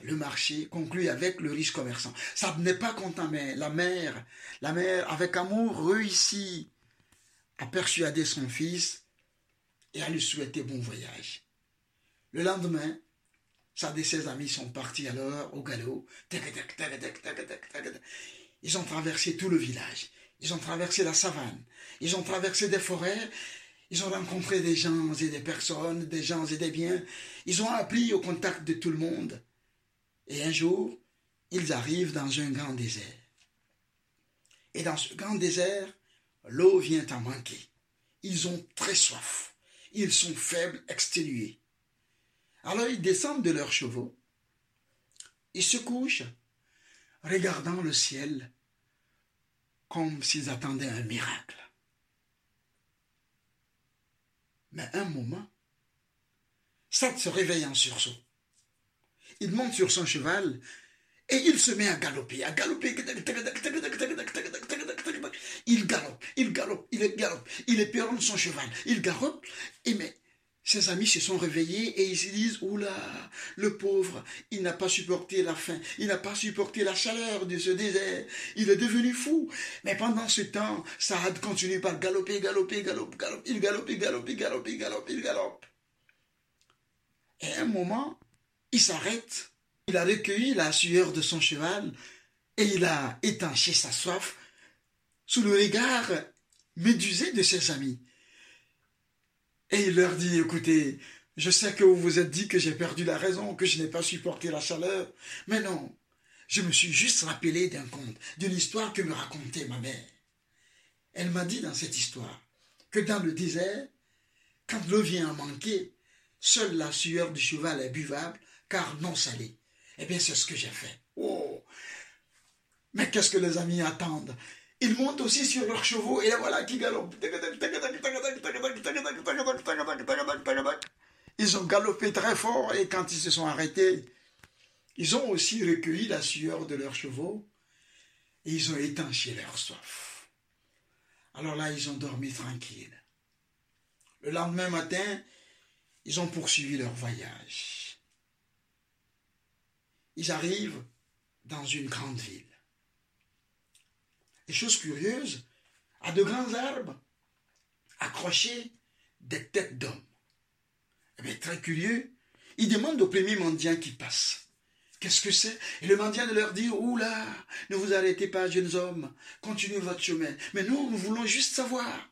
le marché conclu avec le riche commerçant. Sad n'est pas content, mais la mère, la mère avec amour réussit à persuader son fils et à lui souhaiter bon voyage. Le lendemain, Sad et ses amis sont partis alors au galop. Ils ont traversé tout le village. Ils ont traversé la savane. Ils ont traversé des forêts. Ils ont rencontré des gens et des personnes, des gens et des biens. Ils ont appris au contact de tout le monde. Et un jour, ils arrivent dans un grand désert. Et dans ce grand désert, l'eau vient à manquer. Ils ont très soif. Ils sont faibles, exténués. Alors ils descendent de leurs chevaux. Ils se couchent, regardant le ciel comme s'ils attendaient un miracle. Mais un moment, Sad se réveille en sursaut. Il monte sur son cheval et il se met à galoper, à galoper. Il galope, il galope, il galope, il éperonne son cheval, il galope, et mais ses amis se sont réveillés et ils se disent, oula, le pauvre, il n'a pas supporté la faim, il n'a pas supporté la chaleur de ce désert, il est devenu fou. Mais pendant ce temps, Saad continue par galoper, galoper, galoper, galoper, il galope, il galope, il galope, il galope, il galope. Et à un moment, il s'arrête, il a recueilli la sueur de son cheval et il a étanché sa soif sous le regard médusé de ses amis. Et il leur dit, écoutez, je sais que vous vous êtes dit que j'ai perdu la raison, que je n'ai pas supporté la chaleur, mais non, je me suis juste rappelé d'un conte, d'une histoire que me racontait ma mère. Elle m'a dit dans cette histoire que dans le désert, quand l'eau vient à manquer, seule la sueur du cheval est buvable, car non salée. Eh bien, c'est ce que j'ai fait. Oh Mais qu'est-ce que les amis attendent? Ils montent aussi sur leurs chevaux et là voilà qui galopent. Ils ont galopé très fort et quand ils se sont arrêtés, ils ont aussi recueilli la sueur de leurs chevaux et ils ont étanché leur soif. Alors là, ils ont dormi tranquilles. Le lendemain matin, ils ont poursuivi leur voyage. Ils arrivent dans une grande ville. Et chose curieuse, à de grands arbres, accrochés des têtes d'hommes. Eh bien, très curieux, ils demandent au premier mendiant qui passe. Qu'est-ce que c'est? Et le mendiant de leur dit, Oula, ne vous arrêtez pas, jeunes hommes, continuez votre chemin. Mais nous, nous voulons juste savoir.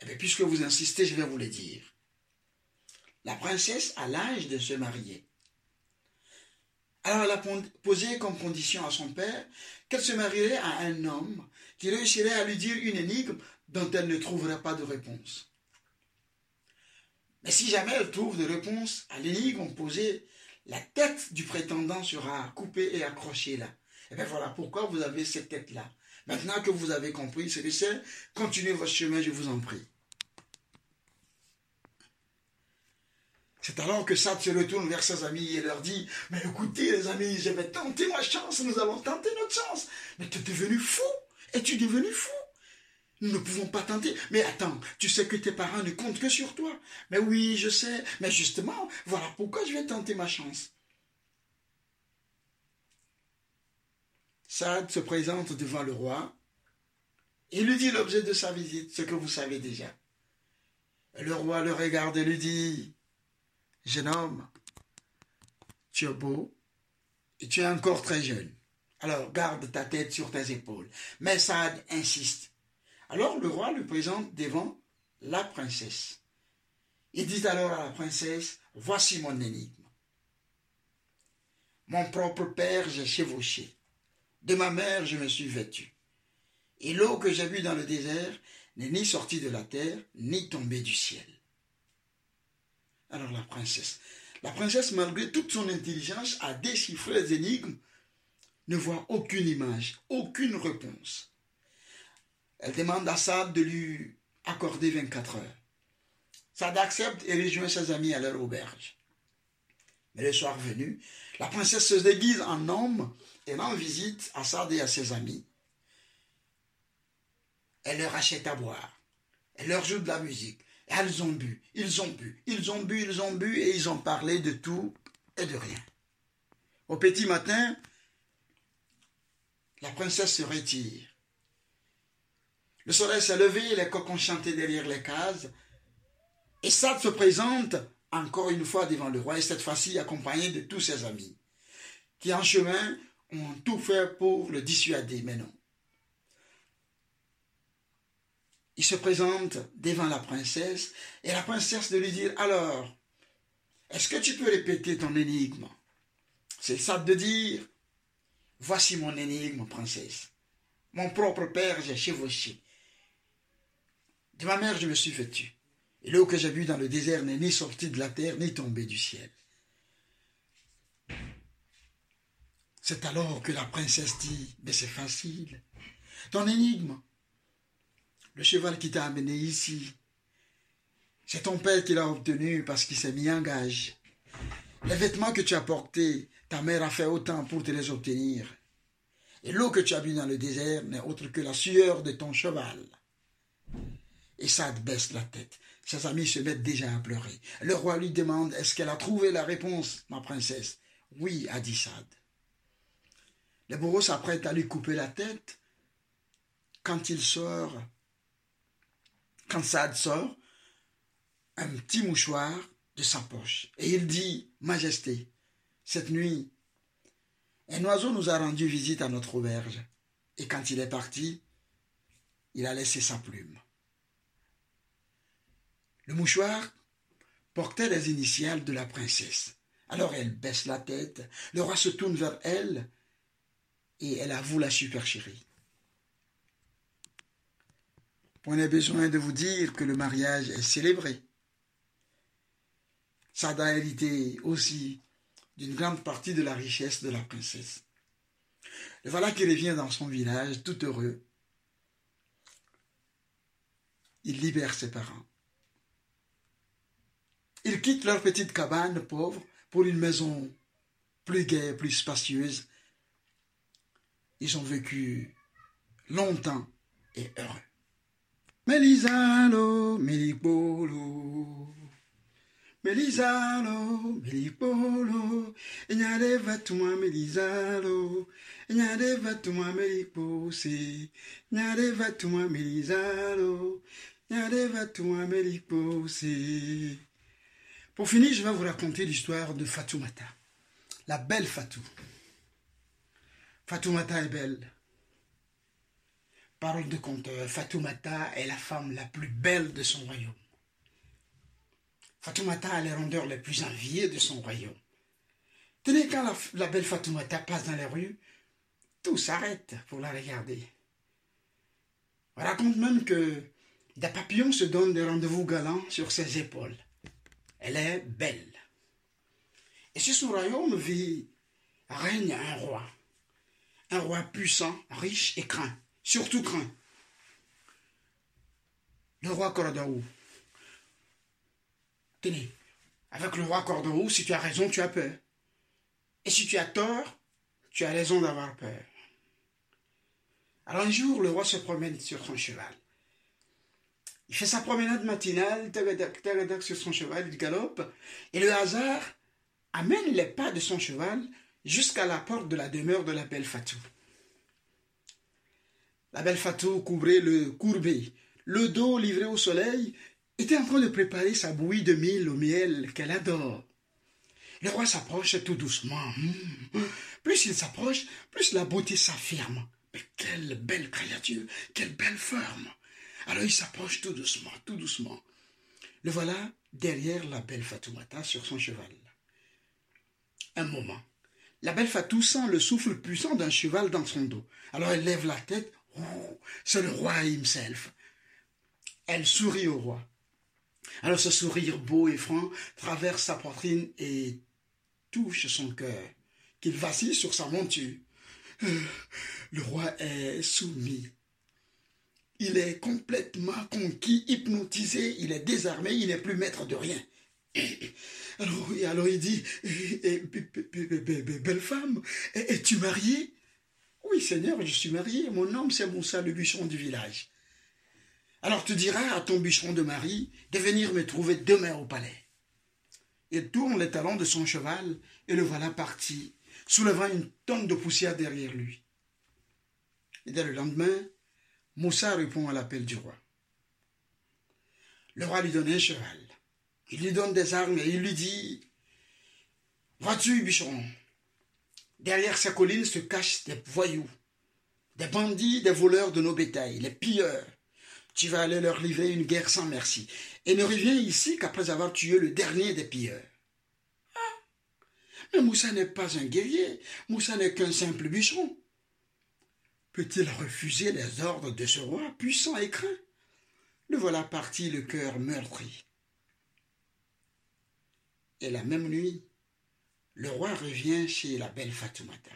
Eh bien, puisque vous insistez, je vais vous le dire. La princesse a l'âge de se marier. Alors elle a posé comme condition à son père qu'elle se marierait à un homme qui réussirait à lui dire une énigme dont elle ne trouverait pas de réponse. Mais si jamais elle trouve de réponse à l'énigme posée, la tête du prétendant sera coupée et accrochée là. Et bien voilà pourquoi vous avez cette tête-là. Maintenant que vous avez compris ce que c'est, continuez votre chemin, je vous en prie. C'est alors que Sad se retourne vers ses amis et leur dit Mais écoutez, les amis, je vais tenter ma chance, nous allons tenter notre chance. Mais tu es devenu fou Es-tu devenu fou? Nous ne pouvons pas tenter. Mais attends, tu sais que tes parents ne comptent que sur toi. Mais oui, je sais. Mais justement, voilà pourquoi je vais tenter ma chance. Sad se présente devant le roi et lui dit l'objet de sa visite, ce que vous savez déjà. Le roi le regarde et lui dit Jeune homme, tu es beau et tu es encore très jeune. Alors garde ta tête sur tes épaules. Mais Saad insiste. Alors le roi le présente devant la princesse. Il dit alors à la princesse, voici mon énigme. Mon propre père, j'ai chevauché. De ma mère, je me suis vêtu. Et l'eau que j'ai vue dans le désert n'est ni sortie de la terre, ni tombée du ciel. Alors la princesse, la princesse, malgré toute son intelligence, a déchiffré les énigmes, ne voit aucune image, aucune réponse. Elle demande à Sad de lui accorder 24 heures. Sad accepte et rejoint ses amis à leur auberge. Mais le soir venu, la princesse se déguise en homme et rend visite à Sad et à ses amis. Elle leur achète à boire. Elle leur joue de la musique. Elles ont bu, ils ont bu, ils ont bu, ils ont bu, et ils ont parlé de tout et de rien. Au petit matin, la princesse se retire. Le soleil s'est levé, les coqs ont chanté derrière les cases, et Sad se présente encore une fois devant le roi, et cette fois-ci accompagné de tous ses amis, qui en chemin ont tout fait pour le dissuader, mais non. Il se présente devant la princesse et la princesse de lui dire Alors, est-ce que tu peux répéter ton énigme? C'est ça de dire Voici mon énigme, princesse. Mon propre père, j'ai chevauché. De ma mère, je me suis vêtu. Et l'eau que j'ai bu dans le désert n'est ni sortie de la terre, ni tombée du ciel. C'est alors que la princesse dit Mais c'est facile. Ton énigme, le cheval qui t'a amené ici, c'est ton père qui l'a obtenu parce qu'il s'est mis en gage. Les vêtements que tu as portés, ta mère a fait autant pour te les obtenir. Et l'eau que tu as bu dans le désert n'est autre que la sueur de ton cheval. Et Sad baisse la tête. Ses amis se mettent déjà à pleurer. Le roi lui demande Est-ce qu'elle a trouvé la réponse, ma princesse? Oui, a dit Sad. Le bourreau s'apprête à lui couper la tête quand il sort, quand Sad sort, un petit mouchoir de sa poche. Et il dit Majesté, cette nuit, un oiseau nous a rendu visite à notre auberge. Et quand il est parti, il a laissé sa plume. Le mouchoir portait les initiales de la princesse. Alors elle baisse la tête, le roi se tourne vers elle et elle avoue la supercherie. Point n'est besoin de vous dire que le mariage est célébré. Sada a hérité aussi d'une grande partie de la richesse de la princesse. Le voilà qui revient dans son village, tout heureux. Il libère ses parents. Ils quittent leur petite cabane pauvre pour une maison plus gaie, plus spacieuse. Ils ont vécu longtemps et heureux. Melisalo, melipolo. Melisalo, melipolo. Enyade vatuma melisalo. Enyade vatuma melipose. Enyade vatuma melisalo. Enyade vatuma melipose. Pour finir, je vais vous raconter l'histoire de Fatoumata, la belle Fatou. Fatoumata est belle. Parole de conteur, Fatoumata est la femme la plus belle de son royaume. Fatoumata a les rondeurs les plus enviées de son royaume. Tenez, quand la, la belle Fatoumata passe dans les rues, tout s'arrête pour la regarder. On raconte même que des papillons se donnent des rendez-vous galants sur ses épaules. Elle est belle. Et sur son royaume vit, règne un roi. Un roi puissant, riche et craint. Surtout craint. Le roi Cordoou. Tenez, avec le roi Cordoou, si tu as raison, tu as peur. Et si tu as tort, tu as raison d'avoir peur. Alors un jour, le roi se promène sur son cheval. Il fait sa promenade matinale, tagadak, tagadak sur son cheval, il galope, et le hasard amène les pas de son cheval jusqu'à la porte de la demeure de la belle Fatou. La belle Fatou couvrait le courbé, le dos livré au soleil, était en train de préparer sa bouillie de mille au miel qu'elle adore. Le roi s'approche tout doucement. Mmh. Plus il s'approche, plus la beauté s'affirme. Mais quelle belle créature, quelle belle forme. Alors il s'approche tout doucement, tout doucement. Le voilà derrière la belle Fatoumata sur son cheval. Un moment, la belle Fatou sent le souffle puissant d'un cheval dans son dos. Alors elle lève la tête. Oh, c'est le roi himself. Elle sourit au roi. Alors ce sourire beau et franc traverse sa poitrine et touche son cœur, qu'il vacille sur sa monture. Le roi est soumis. Il est complètement conquis, hypnotisé, il est désarmé, il n'est plus maître de rien. Alors, alors il dit, belle femme, es-tu mariée Oui, Seigneur, je suis marié. Mon nom, c'est Moussa, le bûcheron du village. Alors tu diras à ton bûcheron de mari de venir me trouver demain au palais. Il tourne les talons de son cheval et le voilà parti, soulevant une tonne de poussière derrière lui. Et dès le lendemain, Moussa répond à l'appel du roi. Le roi lui donne un cheval. Il lui donne des armes et il lui dit Vois-tu, bûcheron Derrière ces collines se cachent des voyous, des bandits, des voleurs de nos bétails, les pilleurs. Tu vas aller leur livrer une guerre sans merci et ne reviens ici qu'après avoir tué le dernier des pilleurs. Ah Mais Moussa n'est pas un guerrier, Moussa n'est qu'un simple bûcheron. Peut-il refuser les ordres de ce roi puissant et craint? Le voilà parti le cœur meurtri. Et la même nuit, le roi revient chez la belle Fatoumata.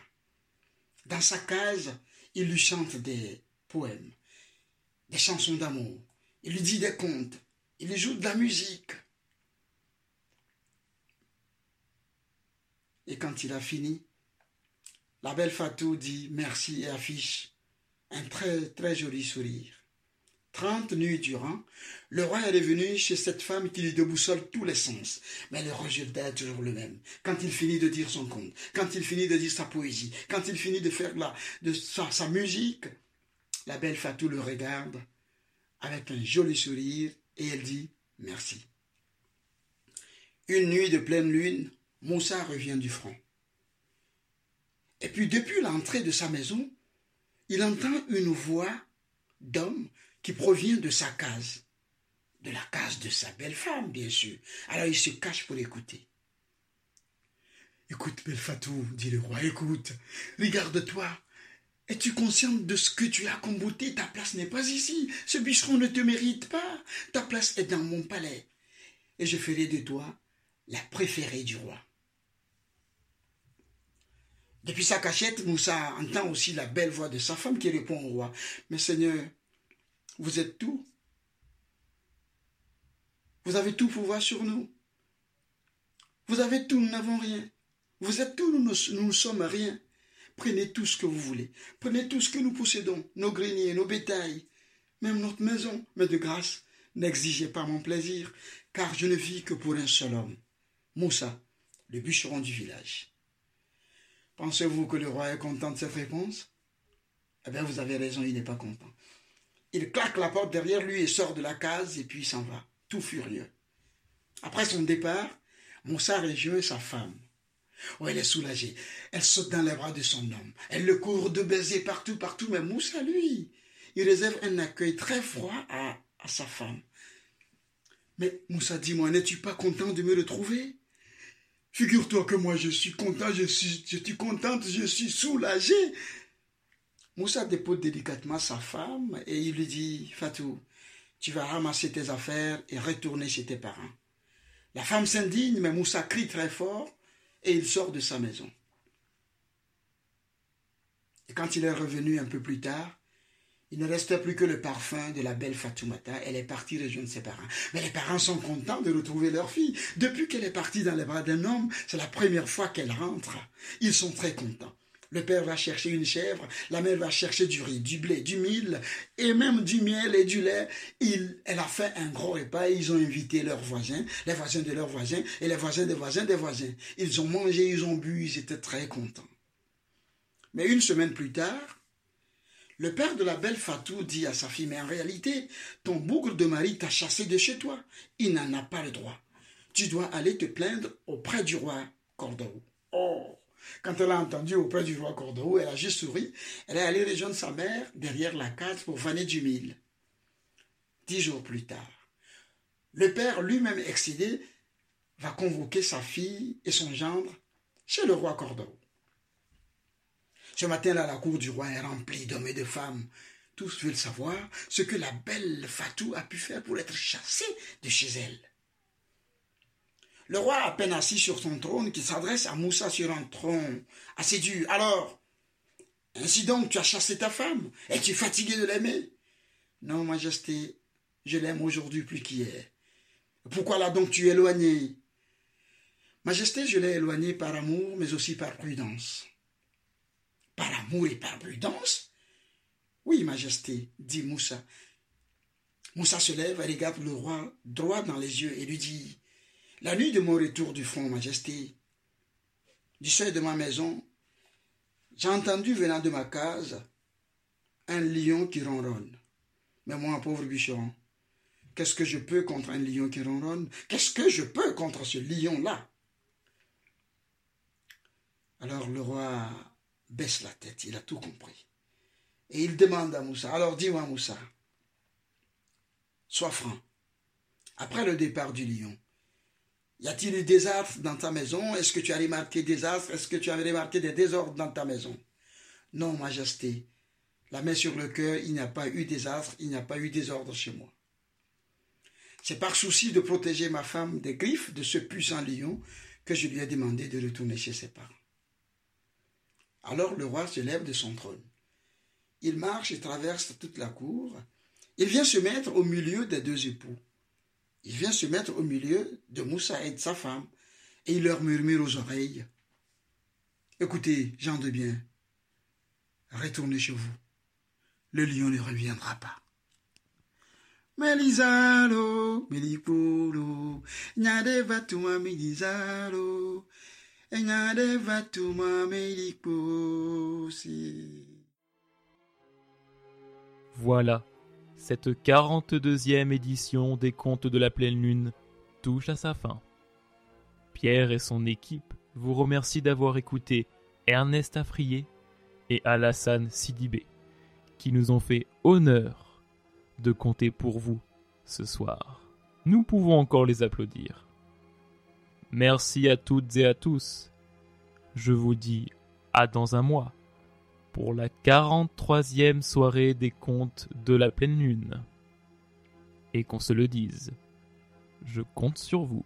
Dans sa case, il lui chante des poèmes, des chansons d'amour, il lui dit des contes, il lui joue de la musique. Et quand il a fini, la belle Fatou dit merci et affiche un très très joli sourire. Trente nuits durant, le roi est revenu chez cette femme qui lui déboussole tous les sens. Mais le résultat est toujours le même. Quand il finit de dire son conte, quand il finit de dire sa poésie, quand il finit de faire la, de sa, sa musique, la belle Fatou le regarde avec un joli sourire et elle dit merci. Une nuit de pleine lune, Moussa revient du front. Et puis depuis l'entrée de sa maison, il entend une voix d'homme qui provient de sa case. De la case de sa belle femme, bien sûr. Alors il se cache pour écouter. Écoute, belle Fatou, dit le roi, écoute, regarde-toi. Es-tu consciente de ce que tu as comme beauté? Ta place n'est pas ici. Ce bûcheron ne te mérite pas. Ta place est dans mon palais. Et je ferai de toi la préférée du roi. Depuis sa cachette, Moussa entend aussi la belle voix de sa femme qui répond au roi. Mais Seigneur, vous êtes tout. Vous avez tout pouvoir sur nous. Vous avez tout, nous n'avons rien. Vous êtes tout, nous ne sommes rien. Prenez tout ce que vous voulez. Prenez tout ce que nous possédons, nos greniers, nos bétails, même notre maison. Mais de grâce, n'exigez pas mon plaisir, car je ne vis que pour un seul homme, Moussa, le bûcheron du village. Pensez-vous que le roi est content de cette réponse? Eh bien, vous avez raison, il n'est pas content. Il claque la porte derrière lui et sort de la case et puis s'en va, tout furieux. Après son départ, Moussa rejoint sa femme. Oh, elle est soulagée. Elle saute dans les bras de son homme. Elle le court de baisers partout, partout. Mais Moussa, lui, il réserve un accueil très froid à, à sa femme. Mais Moussa, dis-moi, n'es-tu pas content de me retrouver? Figure-toi que moi, je suis content, je suis, je suis contente, je suis soulagée. Moussa dépose délicatement sa femme et il lui dit, Fatou, tu vas ramasser tes affaires et retourner chez tes parents. La femme s'indigne, mais Moussa crie très fort et il sort de sa maison. Et quand il est revenu un peu plus tard, il ne restait plus que le parfum de la belle Fatoumata. Elle est partie rejoindre ses parents. Mais les parents sont contents de retrouver leur fille. Depuis qu'elle est partie dans les bras d'un homme, c'est la première fois qu'elle rentre. Ils sont très contents. Le père va chercher une chèvre, la mère va chercher du riz, du blé, du mil, et même du miel et du lait. Il, elle a fait un gros repas et ils ont invité leurs voisins, les voisins de leurs voisins, et les voisins des voisins des voisins. Ils ont mangé, ils ont bu, ils étaient très contents. Mais une semaine plus tard, le père de la belle Fatou dit à sa fille, mais en réalité, ton bougre de mari t'a chassé de chez toi. Il n'en a pas le droit. Tu dois aller te plaindre auprès du roi Cordeau. Oh Quand elle a entendu auprès du roi Cordeau, elle a juste souri. Elle est allée rejoindre sa mère derrière la case pour vanner du mille. Dix jours plus tard, le père lui-même excédé va convoquer sa fille et son gendre chez le roi Cordeau. Ce matin-là, la cour du roi est remplie d'hommes et de femmes. Tous veulent savoir ce que la belle Fatou a pu faire pour être chassée de chez elle. Le roi, à peine assis sur son trône, qui s'adresse à Moussa sur un tronc assez dur. Alors, ainsi donc, tu as chassé ta femme Es-tu fatigué de l'aimer? Non, Majesté, je l'aime aujourd'hui plus qu'hier. Pourquoi l'as donc tu éloigné? Majesté, je l'ai éloigné par amour, mais aussi par prudence. Par amour et par prudence? Oui, Majesté, dit Moussa. Moussa se lève et regarde le roi droit dans les yeux et lui dit La nuit de mon retour du front, Majesté, du seuil de ma maison, j'ai entendu venant de ma case un lion qui ronronne. Mais moi, pauvre bûcheron, qu'est-ce que je peux contre un lion qui ronronne? Qu'est-ce que je peux contre ce lion-là? Alors le roi baisse la tête, il a tout compris. Et il demande à Moussa, alors dis-moi Moussa, sois franc, après le départ du lion, y a-t-il eu des astres dans ta maison? Est-ce que tu as remarqué des astres? Est-ce que tu as remarqué des désordres dans ta maison? Non, Majesté, la main sur le cœur, il n'y a pas eu des astres, il n'y a pas eu des ordres chez moi. C'est par souci de protéger ma femme des griffes de ce puissant lion que je lui ai demandé de retourner chez ses parents. Alors le roi se lève de son trône. Il marche et traverse toute la cour. Il vient se mettre au milieu des deux époux. Il vient se mettre au milieu de Moussa et de sa femme. Et il leur murmure aux oreilles. Écoutez, gens de bien, retournez chez vous. Le lion ne reviendra pas. Voilà, cette 42e édition des Contes de la Pleine Lune touche à sa fin. Pierre et son équipe vous remercient d'avoir écouté Ernest Afrier et Alassane Sidibé, qui nous ont fait honneur de compter pour vous ce soir. Nous pouvons encore les applaudir. Merci à toutes et à tous. Je vous dis à dans un mois pour la 43e soirée des contes de la pleine lune. Et qu'on se le dise, je compte sur vous.